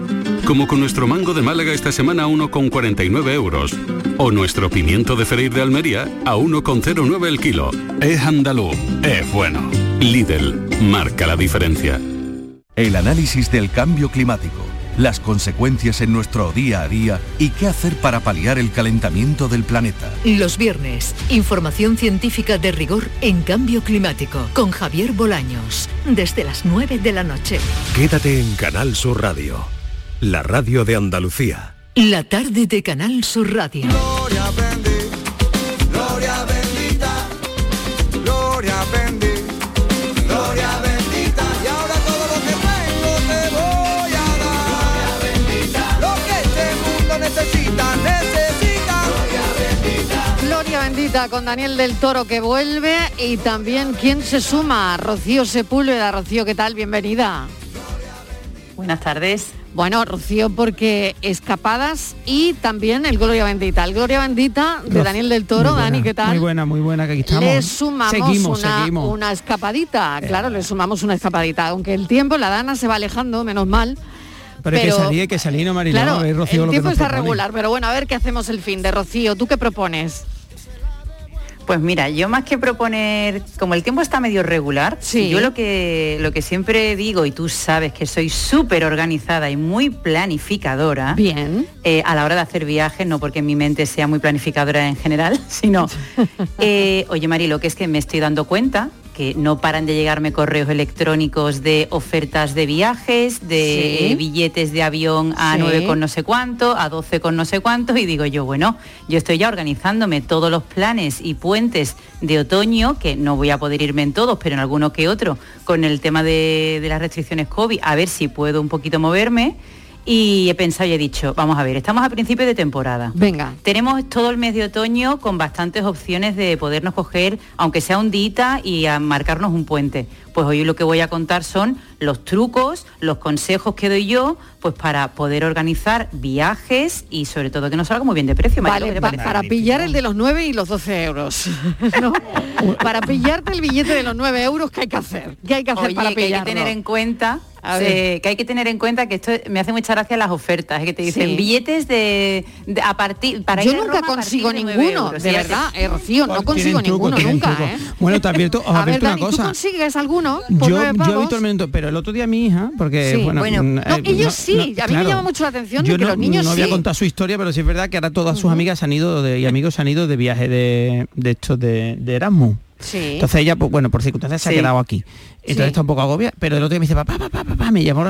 S1: Como con nuestro mango de Málaga esta semana a 1,49 euros. O nuestro pimiento de Freír de Almería a 1,09 el kilo. Es andaluz, es bueno. Lidl, marca la diferencia.
S3: El análisis del cambio climático, las consecuencias en nuestro día a día y qué hacer para paliar el calentamiento del planeta.
S4: Los viernes, información científica de rigor en cambio climático con Javier Bolaños, desde las 9 de la noche.
S25: Quédate en Canal Sur Radio, la radio de Andalucía.
S4: La tarde de Canal Sur Radio.
S23: Gloria
S12: Con Daniel del Toro que vuelve y también quién se suma, Rocío Sepúlveda. Rocío, ¿qué tal? Bienvenida.
S26: Buenas tardes.
S12: Bueno, Rocío, porque escapadas y también el Gloria Bendita. El Gloria Bendita de Daniel del Toro.
S27: buena,
S12: Dani, ¿qué tal?
S27: Muy buena, muy buena, que aquí estamos.
S12: Le sumamos
S27: seguimos,
S12: una,
S27: seguimos.
S12: una escapadita, claro, le sumamos una escapadita. Aunque el tiempo, la dana se va alejando, menos mal.
S27: Pero, hay que salir, hay que salir, no Mariló,
S12: Claro,
S27: Rocío,
S12: el
S27: lo
S12: tiempo está
S27: propone.
S12: regular, pero bueno, a ver qué hacemos el fin de Rocío. ¿Tú qué propones?
S26: Pues mira, yo más que proponer, como el tiempo está medio regular,
S12: Sí.
S26: yo lo que, lo que siempre digo, y tú sabes que soy súper organizada y muy planificadora,
S12: Bien.
S26: eh, a la hora de hacer viajes, no porque mi mente sea muy planificadora en general, sino, eh, oye Marilo, que es que me estoy dando cuenta que no paran de llegarme correos electrónicos de ofertas de viajes, de
S12: Sí.
S26: billetes de avión a
S12: Sí.
S26: 9 con no sé cuánto, a 12 con no sé cuánto, y digo yo, bueno, yo estoy ya organizándome todos los planes y puentes de otoño, que no voy a poder irme en todos, pero en alguno que otro, con el tema de, de las restricciones COVID, a ver si puedo un poquito moverme. Y he pensado y he dicho, vamos a ver, estamos a principio de temporada.
S12: Venga.
S26: Tenemos todo el mes de otoño con bastantes opciones de podernos coger, aunque sea un día, y a marcarnos un puente. Pues hoy lo que voy a contar son los trucos, los consejos que doy yo, pues para poder organizar viajes y sobre todo que no salga muy bien de precio.
S12: Vale,
S26: ¿qué te
S12: pa- para pillar el de los 9 y los 12 euros. ¿no? para pillarte el billete de los 9 euros, ¿qué hay que hacer? ¿Qué hay que hacer
S26: Oye,
S12: para
S26: que hay que tener en cuenta
S12: A
S26: eh,
S12: ver.
S26: que hay que tener en cuenta que esto me hace mucha gracia las ofertas, es que te dicen
S12: Sí.
S26: billetes de, de- a partir para
S12: Yo
S26: ir
S12: nunca
S26: a
S12: consigo
S26: de
S12: ninguno,
S26: euros.
S12: de verdad, eh, Rocío, no consigo
S27: truco,
S12: ninguno nunca. ¿eh?
S27: Bueno, te advierto, os
S12: A ver, Dani,
S27: una
S12: ¿tú
S27: cosa.
S12: consigues alguno? Por
S27: Yo,
S12: nueve
S27: yo
S12: pavos?
S27: habitualmente, pero el otro día mi hija, porque
S12: Sí,
S27: bueno,
S12: bueno.
S27: mm,
S12: No,
S27: eh,
S12: ellos sí, a mí me llama mucho la atención de
S27: yo
S12: que
S27: no,
S12: los niños
S27: no voy a
S12: sí.
S27: contar su historia, pero sí es verdad que ahora todas sus amigas han ido de, y amigos han ido de viaje de, de estos de, de Erasmus.
S12: Sí.
S27: Entonces ella, pues, bueno, por circunstancias se ha quedado aquí. Entonces
S12: Sí.
S27: está un poco agobiada, pero el otro día me dice, papá, papá, papá, me llamó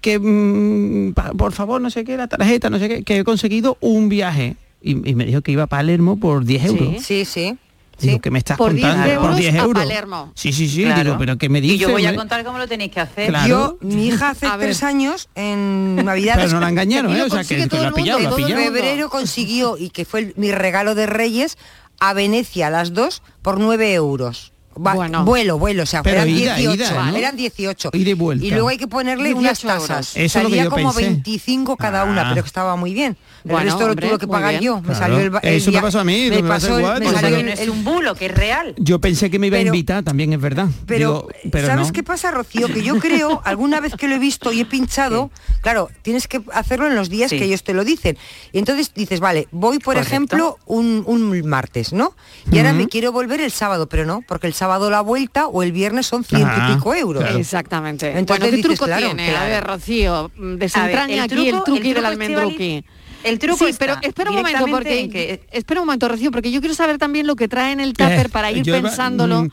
S27: que mm, pa- por favor, no sé qué, la tarjeta, no sé qué, que he conseguido un viaje. Y, y me dijo que iba a Palermo por 10 euros.
S10: Sí, sí.
S27: Digo, ¿qué me estás
S12: Por 10
S27: contando?
S12: euros
S27: por 10
S12: a
S27: euros.
S12: Palermo.
S27: Sí, sí, sí,
S26: Claro.
S27: digo, pero ¿qué me dices?
S26: Y yo voy a contar cómo lo tenéis que hacer.
S27: Claro.
S10: Yo, mi hija hace
S12: A
S10: tres años en Navidad.
S27: Pero no la engañaron, ¿eh? O sea,
S10: consigue
S27: que
S10: todo
S27: lo ha pillado, lo ha pillado.
S10: febrero consiguió y que fue el- mi regalo de Reyes a Venecia las dos por 9 euros. Va-
S12: Bueno.
S10: Vuelo, vuelo, o sea,
S27: Pero
S10: eran
S27: ida,
S10: 18,
S27: ida, ¿no?
S10: eran 18.
S27: Ida y vuelta.
S10: Y luego hay que ponerle unas
S12: 18 euros.
S10: tasas.
S27: Eso lo
S10: Salía como
S27: pensé.
S10: 25 cada una,
S27: Ah.
S10: pero que estaba muy bien. El
S12: Bueno,
S10: resto lo
S12: hombre,
S10: tuve que pagar yo. Me
S27: Claro.
S10: salió el, el
S27: Eso me
S10: via-
S27: pasó a mí,
S10: Me
S27: me
S10: pasó
S27: igual,
S10: me salió el-
S26: es un bulo, que es real.
S27: Yo pensé que me iba
S10: Pero-
S27: a invitar, también es verdad.
S10: Pero,
S27: Digo, pero
S10: ¿sabes
S27: no.
S10: qué pasa, Rocío? Que yo creo, alguna vez que lo he visto y he pinchado, claro, tienes que hacerlo en los días
S26: Sí.
S10: que ellos te lo dicen. Y entonces dices, vale, voy, por
S26: Correcto.
S10: ejemplo, un, un martes, ¿no? Y ahora me quiero volver el sábado, pero no, porque el sábado la vuelta o el viernes son ciento
S27: Ah,
S10: y pico euros.
S27: claro.
S12: Exactamente.
S10: Entonces
S12: bueno, ¿qué
S10: dices,
S12: truco
S10: claro,
S12: tiene? A ver, Rocío,
S26: A ver,
S12: desentraña aquí el truqui del
S26: truco,
S12: almendruqui.
S26: El truco
S12: sí,
S26: está
S12: pero espera un momento porque
S26: que-
S12: espera un momento, Rocío, porque yo quiero saber también lo que trae en el tupper
S27: Eh,
S12: para ir
S27: iba-
S12: pensándolo.
S27: mm,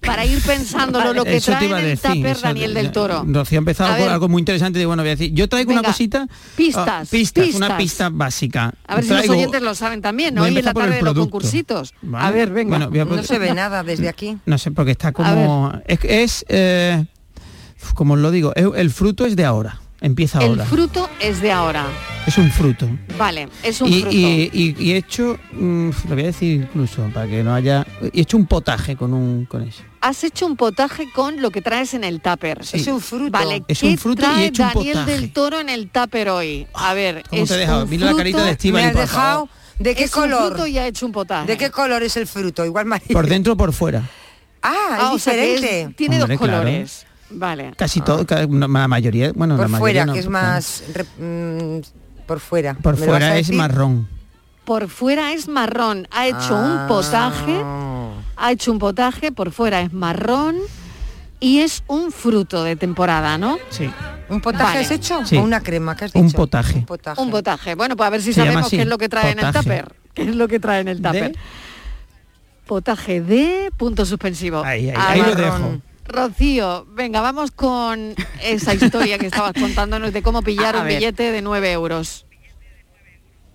S12: Para ir pensándolo lo que
S27: Eso te
S12: trae en
S27: iba a
S12: el
S27: decir,
S12: tupper
S27: eso
S12: Daniel del Toro.
S27: Rocío ha empezado
S12: ver.
S27: algo muy interesante. Digo, bueno, voy a decir, yo traigo
S12: Venga,
S27: una cosita.
S12: pistas,
S27: ah, pistas, una pista básica.
S12: A ver si los oyentes lo saben también,
S27: a
S12: hoy en la
S27: por el
S12: tarde de los concursitos. A ver, venga.
S27: Bueno, voy a-
S10: No se ve nada desde aquí.
S27: No sé, porque está como... Es, es eh, como os lo digo, el fruto es de ahora. Empieza
S12: el
S27: ahora.
S12: fruto es de ahora.
S27: Es un fruto.
S12: Vale, es un
S27: y,
S12: fruto.
S27: y- y- y he hecho, mm, lo voy a decir incluso, para que no haya... He hecho un potaje con, un, con eso.
S12: Has hecho un potaje con lo que traes en el tupper.
S27: Sí. Es un
S10: fruto.
S12: Vale,
S27: Es
S12: ¿qué
S27: un fruto y he
S12: trae
S27: hecho un
S12: Daniel
S27: potaje.
S12: del Toro en el tupper hoy? A ver,
S27: ¿Cómo
S12: es
S27: te he dejado?
S12: un
S27: Mira la carita
S12: fruto-
S27: de Estíbaliz,
S10: Me has
S27: por
S10: dejado...
S27: favor.
S10: ¿De qué
S12: es un
S10: color?
S12: fruto y ha hecho un potaje.
S10: ¿De qué color es el fruto? Igual amarillo.
S27: Por dentro o por fuera.
S10: Ah,
S12: Ah,
S10: es
S12: o sea que es-
S10: diferente.
S12: tiene
S27: Hombre,
S12: dos
S27: claro.
S12: colores. Vale.
S27: Casi todo, ca- una- la mayoría, bueno, la
S10: Por
S27: mayoría
S10: fuera,
S27: no,
S10: que es más... re- mm, por fuera.
S27: Por
S10: ¿Me lo vas a
S27: fuera es marrón.
S12: Por fuera es marrón. Ha hecho
S10: Ah.
S12: un potaje. Ha hecho un potaje. Por fuera es marrón. Y es un fruto de temporada, ¿no?
S27: Sí.
S10: ¿Un potaje
S12: Vale.
S10: has hecho?
S27: Sí.
S10: ¿O una crema que has dicho?
S27: Un potaje.
S10: Un potaje.
S12: Un potaje. Bueno, pues a ver si
S27: Se
S12: sabemos
S27: así,
S12: qué es lo que trae en el tupper. ¿Qué es lo que trae en el tupper?
S27: ¿De?
S12: Potaje de punto suspensivo.
S27: Ahí, ahí,
S12: A
S27: ahí lo dejo.
S12: Rocío, venga, vamos con esa historia que estabas contándonos de cómo pillar
S26: A
S12: un
S26: ver.
S12: billete de 9 euros.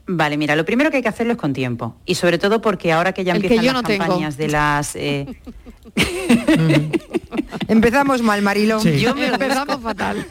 S26: Vale, mira, lo primero que hay que hacerlo es con tiempo. Y sobre todo porque ahora que ya
S12: El que
S26: empiezan
S12: yo
S26: las
S12: no tengo.
S26: campañas de las... eh,
S10: Empezamos mal, Marilo.
S27: Sí.
S26: yo, me
S12: Empezamos fatal.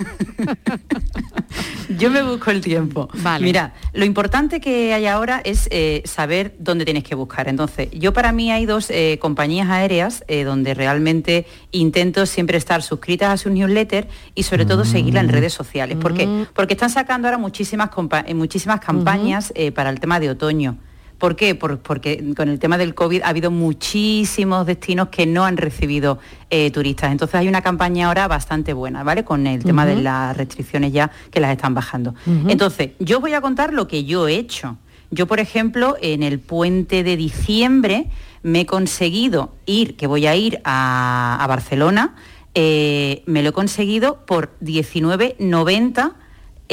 S26: yo me busco el tiempo.
S12: Vale.
S26: Mira, lo importante que hay ahora es eh, saber dónde tienes que buscar. Entonces, yo para mí hay dos eh, compañías aéreas eh, donde realmente intento siempre estar suscritas a sus newsletters y sobre todo seguirla en redes sociales. ¿Por qué? Porque están sacando ahora muchísimas, compa- muchísimas campañas eh, para el tema de otoño. ¿Por qué? Por- porque con el tema del COVID ha habido muchísimos destinos que no han recibido eh, turistas. Entonces hay una campaña ahora bastante buena, ¿vale? Con el tema de las restricciones ya que las están bajando. Entonces, yo voy a contar lo que yo he hecho. Yo, por ejemplo, en el puente de diciembre me he conseguido ir, que voy a ir a, a Barcelona, eh, me lo he conseguido por 19,90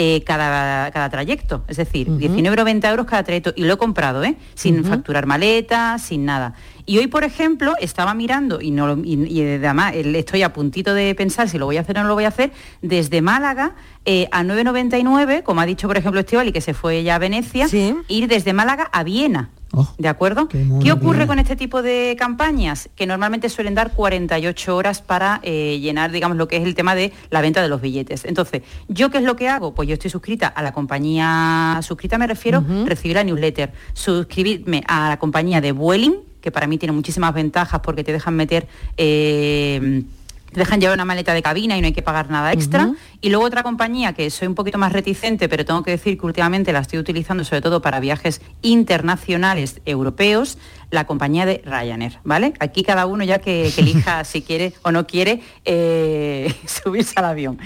S26: eh, cada, cada trayecto, es decir, 19,90 euros cada trayecto y lo he comprado, ¿eh? sin facturar maletas, sin nada. Y hoy, por ejemplo, estaba mirando y, no y, y además estoy a puntito de pensar si lo voy a hacer o no lo voy a hacer, desde Málaga eh, a 9,99, como ha dicho, por ejemplo, Estivali, que se fue ya a Venecia, ir desde Málaga a Viena. ¿De acuerdo? ¿Qué, ocurre con este tipo de campañas? Que normalmente suelen dar 48 horas para eh, llenar, digamos, lo que es el tema de la venta de los billetes. Entonces, ¿yo qué es lo que hago? Pues yo estoy suscrita a la compañía, suscrita me refiero, recibir la newsletter, suscribirme a la compañía de Vueling, que para mí tiene muchísimas ventajas porque te dejan meter... eh, te dejan llevar una maleta de cabina y no hay que pagar nada extra. Y luego otra compañía que soy un poquito más reticente, pero tengo que decir que últimamente la estoy utilizando sobre todo para viajes internacionales europeos, la compañía de Ryanair, ¿vale? Aquí cada uno ya que, que elija si quiere o no quiere eh, subirse al avión.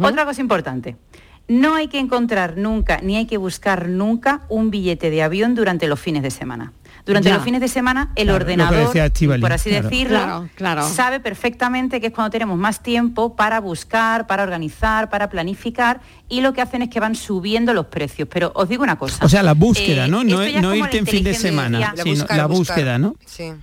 S26: Otra cosa importante. No hay que encontrar nunca, ni hay que buscar nunca un billete de avión durante los fines de semana. Durante
S27: Ya.
S26: los fines de semana el
S27: Claro,
S26: ordenador, por así
S27: claro.
S26: decirlo,
S12: Claro, claro.
S26: sabe perfectamente que es cuando tenemos más tiempo para buscar, para organizar, para planificar y lo que hacen es que van subiendo los precios. Pero os digo una cosa.
S27: O sea, la búsqueda,
S26: eh,
S27: ¿no? No, no irte
S26: la
S27: en fin de semana, sino la búsqueda, ¿no?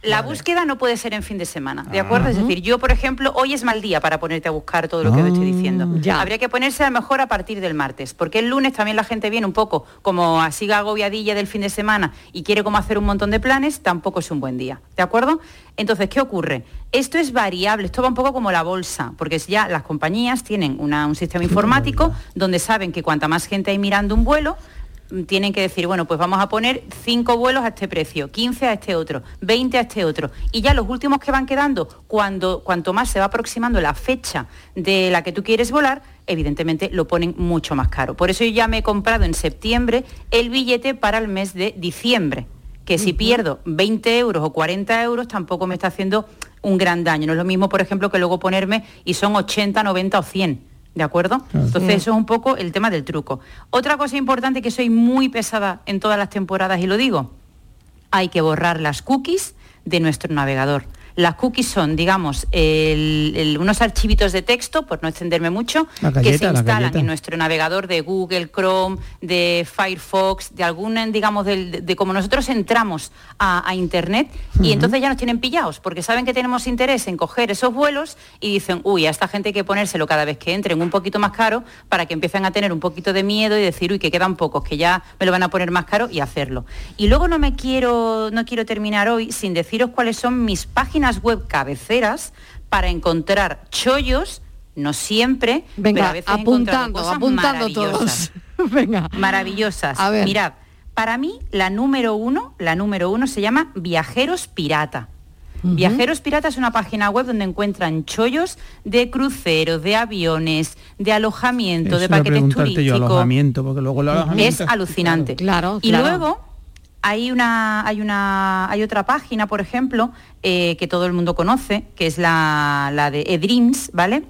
S26: La búsqueda no puede ser en fin de semana, ¿de acuerdo? Es decir, yo, por ejemplo, hoy es mal día para ponerte a buscar todo lo que os estoy diciendo. Habría que ponerse a lo mejor a partir del martes, porque el lunes también la gente viene un poco como así agobiadilla del fin de semana y quiere como hacer un montón montón de planes, tampoco es un buen día, ¿de acuerdo? Entonces, ¿qué ocurre? Esto es variable, esto va un poco como la bolsa, porque ya las compañías tienen una- un sistema informático donde saben que cuanta más gente hay mirando un vuelo, mm, tienen que decir, bueno, pues vamos a poner 5 vuelos a este precio, 15 a este otro, 20 a este otro. Y ya los últimos que van quedando, cuando, cuanto más se va aproximando la fecha de la que tú quieres volar, evidentemente lo ponen mucho más caro. Por eso yo ya me he comprado en septiembre el billete para el mes de diciembre, que si pierdo 20 euros o 40 euros tampoco me está haciendo un gran daño. No es lo mismo, por ejemplo, que luego ponerme y son 80, 90 o 100. ¿De acuerdo? Entonces eso es un poco el tema del truco. Otra cosa importante que soy muy pesada en todas las temporadas y lo digo, hay que borrar las cookies de nuestro navegador. Las cookies son, digamos, el- el- unos archivitos de texto, por no extenderme mucho, que se instalan en nuestro navegador de Google, Chrome, de Firefox, de algún, digamos, del- de, de como nosotros entramos a, a Internet y entonces ya nos tienen pillados, porque saben que tenemos interés en coger esos vuelos y dicen, uy, a esta gente hay que ponérselo cada vez que entren un poquito más caro para que empiecen a tener un poquito de miedo y decir, uy, que quedan pocos, que ya me lo van a poner más caro y hacerlo. Y luego no me quiero, no quiero terminar hoy sin deciros cuáles son mis páginas web cabeceras para encontrar chollos, no siempre,
S12: Venga,
S26: pero a veces
S12: apuntando,
S26: cosas
S12: apuntando
S26: maravillosas.
S12: todos. Venga.
S26: Maravillosas.
S12: A ver.
S26: Mirad, para mí la número uno, la número uno se llama Viajeros Pirata. Viajeros Pirata es una página web donde encuentran chollos de cruceros, de aviones, de alojamiento, de
S27: Eso
S26: paquetes turísticos.
S27: alojamiento, porque luego el alojamiento...
S26: Es alucinante.
S12: Claro,
S26: Y
S12: claro.
S26: luego hay una, hay una, hay otra página, por ejemplo, eh, que todo el mundo conoce, que es la, la de eDreams, ¿vale?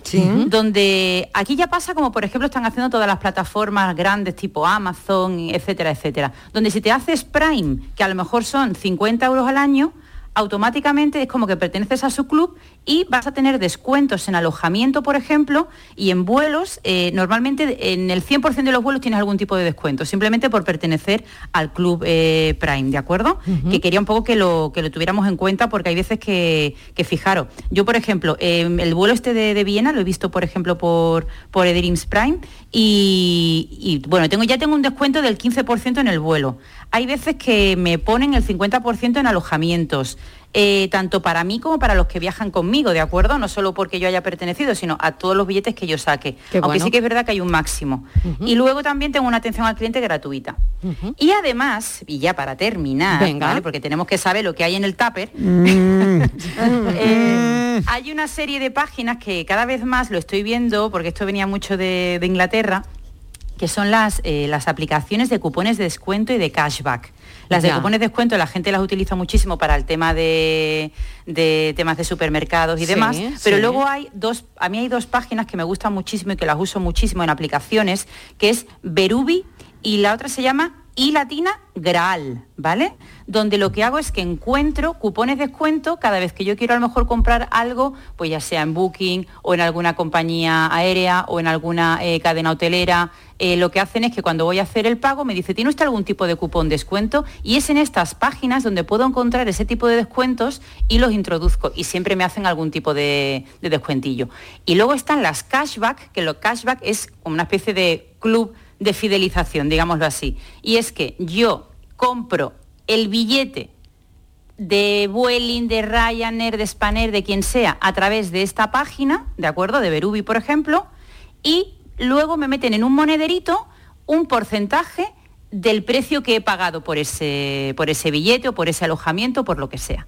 S26: Donde aquí ya pasa como por ejemplo están haciendo todas las plataformas grandes tipo Amazon, etcétera, etcétera. Donde si te haces Prime, que a lo mejor son 50 euros al año, automáticamente es como que perteneces a su club y vas a tener descuentos en alojamiento, por ejemplo, y en vuelos. eh, normalmente en el 100% de los vuelos tienes algún tipo de descuento, simplemente por pertenecer al club eh, Prime, ¿de acuerdo? Que quería un poco que lo, que lo tuviéramos en cuenta porque hay veces que, que fijaros, yo por ejemplo, eh, el vuelo este de, de Viena lo he visto, por ejemplo, por, por eDreams Prime y, y, bueno, tengo, ya tengo un descuento del 15% en el vuelo. Hay veces que me ponen el 50% en alojamientos. Eh, tanto para mí como para los que viajan conmigo, ¿de acuerdo? No solo porque yo haya pertenecido, sino a todos los billetes que yo saque.
S12: Qué
S26: Aunque
S12: bueno.
S26: sí que es verdad que hay un máximo. Y luego también tengo una atención al cliente gratuita. Y además, y ya para terminar,
S12: Venga.
S26: ¿vale? porque tenemos que saber lo que hay en el tupper,
S27: Mm.
S26: eh, hay una serie de páginas que cada vez más lo estoy viendo, porque esto venía mucho de, de Inglaterra, que son las, eh, las aplicaciones de cupones de descuento y de cashback. Las de
S12: Ya.
S26: cupones de descuento la gente las utiliza muchísimo para el tema de, de temas de supermercados y
S12: Sí,
S26: demás, pero
S12: sí.
S26: luego hay dos, a mí hay dos páginas que me gustan muchísimo y que las uso muchísimo en aplicaciones, que es Berubi y la otra se llama y latina Graal, ¿vale? Donde lo que hago es que encuentro cupones de descuento cada vez que yo quiero a lo mejor comprar algo, pues ya sea en Booking o en alguna compañía aérea o en alguna eh, cadena hotelera. Eh, lo que hacen es que cuando voy a hacer el pago me dice, ¿tiene usted algún tipo de cupón de descuento? Y es en estas páginas donde puedo encontrar ese tipo de descuentos y los introduzco y siempre me hacen algún tipo de, de descuentillo. Y luego están las cashback, que lo cashback es una especie de club de fidelización, digámoslo así. Y es que yo compro el billete de Vueling, de Ryanair, de Spanair, de quien sea, a través de esta página, ¿de acuerdo? De Berubi, por ejemplo, y luego me meten en un monederito un porcentaje del precio que he pagado por ese, por ese billete o por ese alojamiento, por lo que sea.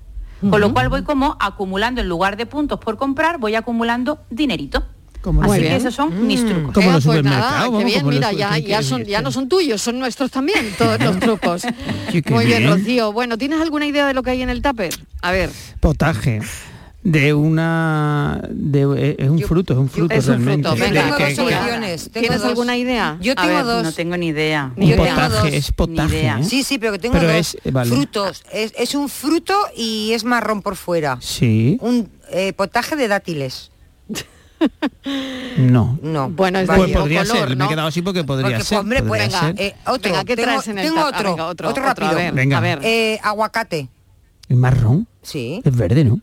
S26: Con lo cual voy como acumulando, en lugar de puntos por comprar, voy acumulando dinerito.
S27: Como
S26: Así
S27: los
S26: que
S27: super-
S26: esos son mis trucos.
S27: Como
S12: Eh,
S27: los
S12: pues nada, qué bien,
S27: como los
S12: mira,
S27: super-
S12: ya,
S27: ¿qué-
S12: ya, son, ya no son tuyos, son nuestros también, todos los trucos.
S27: Sí,
S12: Muy bien,
S27: bien.
S12: Rocío. Bueno, ¿tienes alguna idea de lo que hay en el tupper? A ver.
S27: Potaje de una de, eh, es un fruto es un fruto
S12: es un
S27: realmente
S12: fruto,
S27: De-
S12: venga,
S27: que-
S10: opciones, tengo
S12: ¿Tienes
S10: dos.
S12: alguna idea?
S10: Yo
S12: A
S10: tengo
S12: ver,
S10: dos.
S26: No tengo ni idea.
S27: un
S10: Yo tengo
S27: potaje
S10: dos.
S27: es potaje
S26: idea.
S27: ¿eh?
S10: Sí, sí, pero que tengo
S27: Pero
S10: dos
S27: es- vale.
S10: frutos. Es, es un fruto y es marrón por fuera.
S27: sí
S10: Un eh, potaje de dátiles.
S27: no
S10: No.
S12: Bueno, es
S27: pues podría
S12: color,
S27: ser me he quedado así porque podría
S10: Porque,
S27: ser
S10: hombre, pues
S27: podría
S10: venga,
S27: ser.
S10: eh, otro.
S12: Venga, ¿qué
S10: tengo,
S12: traes en el
S10: tengo?
S12: Ah,
S10: otro,
S12: venga, otro,
S10: otro
S12: otro, a
S10: rápido.
S12: ver,
S27: Venga.
S12: a ver.
S10: Eh, aguacate.
S27: es marrón
S10: Sí.
S27: es verde no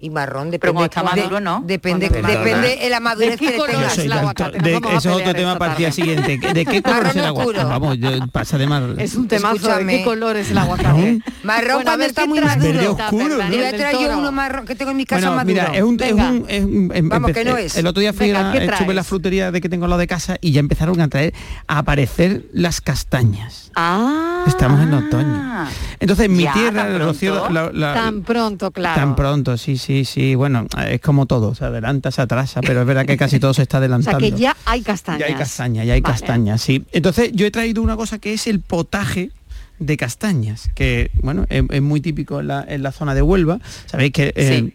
S10: Y marrón,
S26: Pero
S10: depende.
S26: cuando está
S10: de-
S26: maduro, no.
S10: Depende,
S26: Cuando
S10: depende de la madurez
S26: ¿De qué
S10: que le
S26: color
S10: tengas.
S26: es el aguacate?
S27: De-
S26: a
S27: eso es otro tema para el día siguiente. ¿De qué color es el
S10: Marrón
S27: aguacate? Vamos, yo pasa de mar.
S12: Es un temazo. ¿De qué color es el aguacate?
S10: Marrón
S12: Bueno, a
S10: cuando está
S12: ¿qué
S10: muy maduro.
S27: Verde oscuro, ¿no?
S10: yo
S12: Toro.
S10: uno marrón que tengo en mi casa
S27: Bueno,
S10: maduro.
S27: mira, es un, es un, es un- em-
S10: Vamos, que no es.
S27: El otro día fui
S10: Venga,
S27: a,
S10: ¿qué
S27: estuve en la
S10: traes?
S27: frutería de que tengo al lado de casa y ya empezaron a traer a aparecer las castañas.
S12: Ah,
S27: Estamos en otoño. Entonces en mi tierra, la- la-
S12: tan pronto, claro.
S27: Tan pronto, sí, sí, sí. Bueno, es como todo, se adelanta, se atrasa, pero es verdad que casi todo se está
S12: o sea
S27: adelantando.
S12: que ya hay castañas.
S27: Ya hay castaña, ya hay
S12: Vale.
S27: castaña, sí. Entonces yo he traído una cosa que es el potaje de castañas, que bueno, es, es muy típico en la, en la zona de Huelva. Sabéis que eh,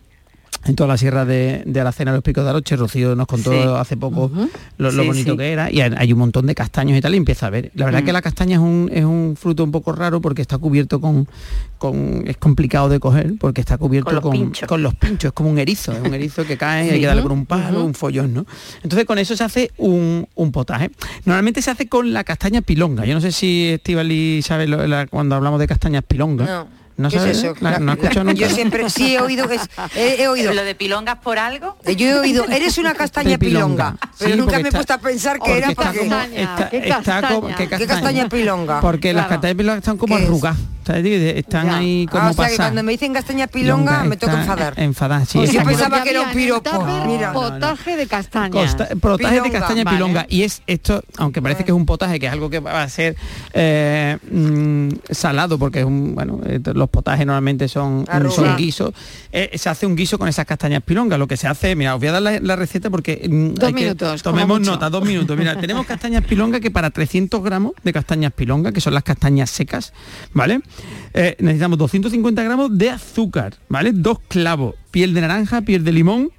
S27: en toda la sierra de, de Aracena, los Picos de Aroche, Rocío nos contó
S26: Sí.
S27: hace poco lo, lo
S26: Sí,
S27: bonito
S26: sí.
S27: que era, y hay, hay un montón de castaños y tal, y empieza a ver. La verdad
S26: Mm.
S27: que la castaña es un, es un fruto un poco raro porque está cubierto con, con es complicado de coger, porque está cubierto
S26: Con los
S27: con,
S26: pinchos.
S27: con los pinchos, es como un erizo, es un erizo que cae y hay que darle con un palo, un follón, ¿no? Entonces con eso se hace un, un potaje. Normalmente se hace con la castaña pilonga. Yo no sé si Estivali sabe lo- la- cuando hablamos de castañas pilonga.
S10: No.
S27: ¿No
S10: ¿Qué es
S27: sabes?
S10: eso?
S27: La- ¿No
S10: La-
S27: nunca?
S10: Yo siempre, sí he oído, es- he, he oído.
S26: ¿Lo de pilongas por algo?
S10: Yo he oído, eres una castaña pilonga,
S27: pilonga.
S10: pero
S27: Sí,
S10: nunca me he puesto a pensar que era
S27: está
S10: porque...
S27: como- está- está como- ¿qué
S10: ¿Qué castaña pilonga?
S27: Porque las castañas pilongas están como
S10: ¿Qué
S27: arrugadas. Están
S10: Ya.
S27: ahí como
S10: Ah, o sea que cuando me dicen castaña pilonga me que
S27: está
S10: enfadar.
S27: Enfadar, sí. Está
S10: yo pensaba que era un piropo.
S12: tupper
S10: Mira.
S12: Potaje de castañas.
S27: Costa- potaje de castaña
S12: Vale.
S27: pilonga y es esto aunque parece que es un potaje que es algo que va a ser eh, mm, salado porque es un bueno eh, los potajes normalmente son, son guisos eh, se hace un guiso con esas castañas pilongas lo que se hace mira os voy a dar la, la receta porque mm,
S12: Dos
S27: hay que-
S12: minutos, como
S27: tomemos nota dos minutos mira tenemos castañas pilonga que para 300 gramos de castañas pilonga que son las castañas secas vale Eh, necesitamos 250 gramos de azúcar vale dos clavos piel de naranja piel de limón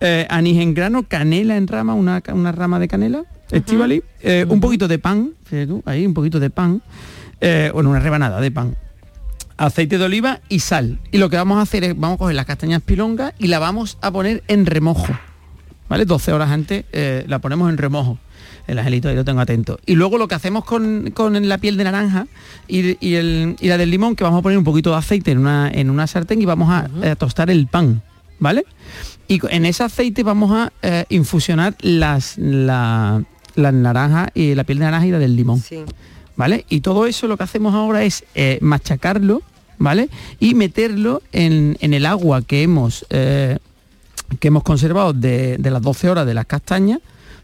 S27: eh, anís en grano, canela en rama, una, una rama de canela, Estivali, eh, un poquito de pan, fíjate tú, ahí un poquito de pan, bueno, una rebanada de pan, aceite de oliva y sal. Y lo que vamos a hacer es, vamos a coger las castañas pilongas y la vamos a poner en remojo, ¿vale? 12 horas antes eh, la ponemos en remojo. El angelito ahí lo tengo atento. Y luego lo que hacemos con, con la piel de naranja y, y el- y la del limón, que vamos a poner un poquito de aceite en una, en una sartén y vamos a, eh, tostar el pan, ¿vale? Y en ese aceite vamos a eh, infusionar las, la, las naranjas y la piel de naranja y la del limón. ¿Vale? Y todo eso lo que hacemos ahora es eh, machacarlo, ¿vale? Y meterlo en, en el agua que hemos, eh, que hemos conservado de, de las 12 horas de las castañas,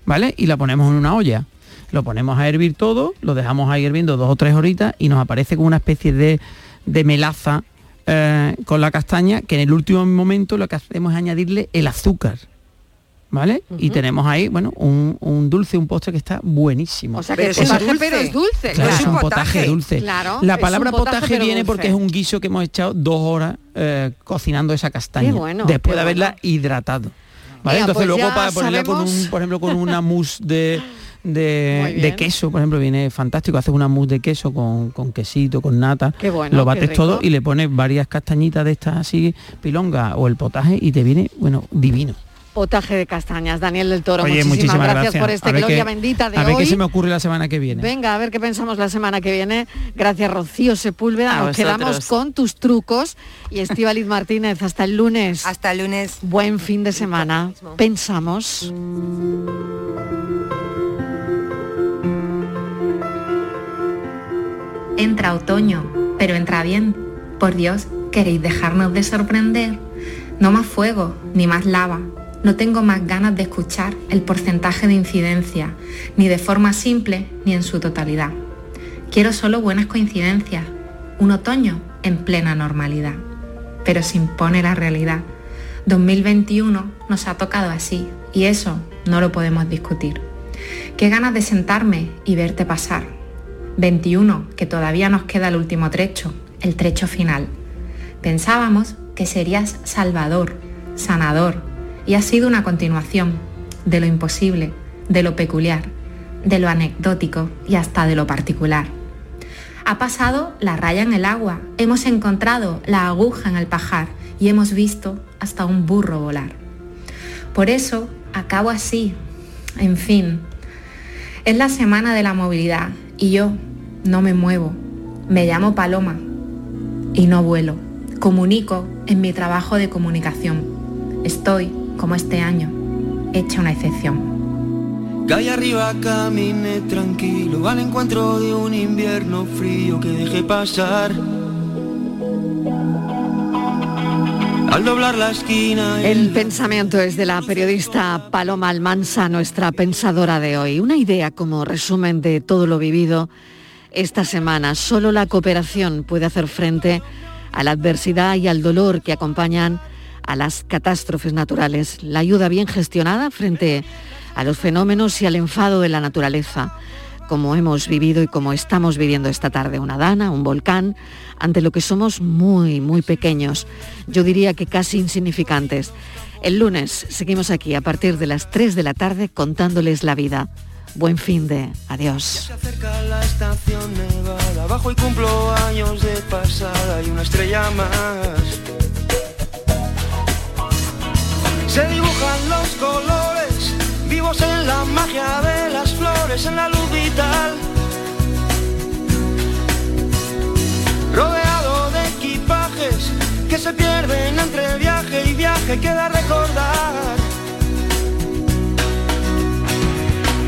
S27: ¿vale? Y la ponemos en una olla. Lo ponemos a hervir todo, lo dejamos ahí hirviendo dos o tres horitas y nos aparece como una especie de, de melaza eh, con la castaña que en el último momento lo que hacemos es añadirle el azúcar. ¿Vale? Y tenemos ahí, bueno, un, un dulce, un postre que está buenísimo.
S12: O sea que es un potaje, pero es dulce.
S27: Claro,
S12: claro.
S27: es un potaje dulce.
S12: Claro,
S27: la palabra
S12: potaje,
S27: viene
S12: dulce.
S27: porque es un guiso que hemos echado dos horas eh, cocinando esa castaña.
S12: Qué bueno,
S27: después
S12: qué
S27: de haberla hidratado. Entonces
S12: pues
S27: luego para ponerla con un, por ejemplo, con una mousse de, de, queso, por ejemplo, viene fantástico. Haces una mousse de queso con, con quesito, con nata.
S12: Qué bueno,
S27: lo bates todo y le pones varias castañitas de estas así, pilonga o el potaje y te viene, bueno, divino.
S12: Potaje de castañas, Daniel del Toro.
S27: Oye,
S12: muchísimas,
S27: muchísimas
S12: gracias, por este Gloria Bendita de
S27: A ver
S12: hoy.
S27: qué se me ocurre la semana que viene.
S12: Venga, a ver qué pensamos la semana que viene. Gracias, Rocío Sepúlveda.
S26: A
S12: Nos quedamos con tus trucos. Y Estíbaliz Martínez, hasta el lunes.
S10: Hasta el lunes.
S12: Buen fin de semana. Pensamos.
S28: Entra otoño, pero entra bien. Por Dios, ¿queréis dejarnos de sorprender? No más fuego, ni más lava. No tengo más ganas de escuchar el porcentaje de incidencia, ni de forma simple, ni en su totalidad. Quiero solo buenas coincidencias, un otoño en plena normalidad. Pero se impone la realidad. 2021 nos ha tocado así, y eso no lo podemos discutir. Qué ganas de sentarme y verte pasar. 21, que todavía nos queda el último trecho, el trecho final. Pensábamos que serías salvador, sanador, y ha sido una continuación de lo imposible, de lo peculiar, de lo anecdótico y hasta de lo particular. Ha pasado la raya en el agua, hemos encontrado la aguja en el pajar y hemos visto hasta un burro volar. Por eso acabo así, en fin. Es la semana de la movilidad y yo no me muevo. Me llamo Paloma y no vuelo. Comunico en mi trabajo de comunicación. Estoy, como este año, hecha una excepción.
S29: Calle arriba caminé tranquilo al encuentro de un invierno frío que dejé pasar. Al doblar la esquina.
S12: El pensamiento es de la periodista Paloma Almansa, nuestra pensadora de hoy. Una idea como resumen de todo lo vivido esta semana. Solo la cooperación puede hacer frente a la adversidad y al dolor que acompañan a las catástrofes naturales. La ayuda bien gestionada frente a los fenómenos y al enfado de la naturaleza, como hemos vivido y como estamos viviendo esta tarde. Una dana, un volcán, ante lo que somos muy, muy pequeños. Yo diría que casi insignificantes. El lunes seguimos aquí a partir de las 3 de la tarde contándoles la vida. Buen fin de. Adiós.
S29: Se acerca la estación nevada, abajo y cumplo años de pasada y una estrella más. Se dibujan los colores, vivos en la magia de las flores, en la luz vital. Rodeado de equipajes que se pierden entre viaje y viaje, queda recordar.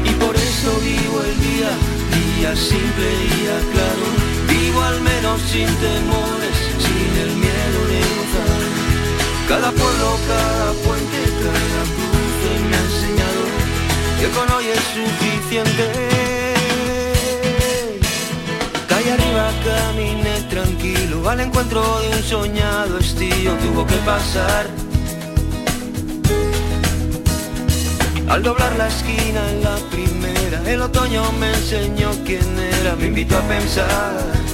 S29: Y por eso vivo el día, día simple, día claro. Vivo al menos sin temores, sin el miedo. Cada pueblo, cada puente, cada cruce me ha enseñado que con hoy es suficiente. Calle arriba caminé tranquilo al encuentro de un soñado estío, tuvo que pasar. Al doblar la esquina en la primera, el otoño me enseñó quién era, me invitó a pensar.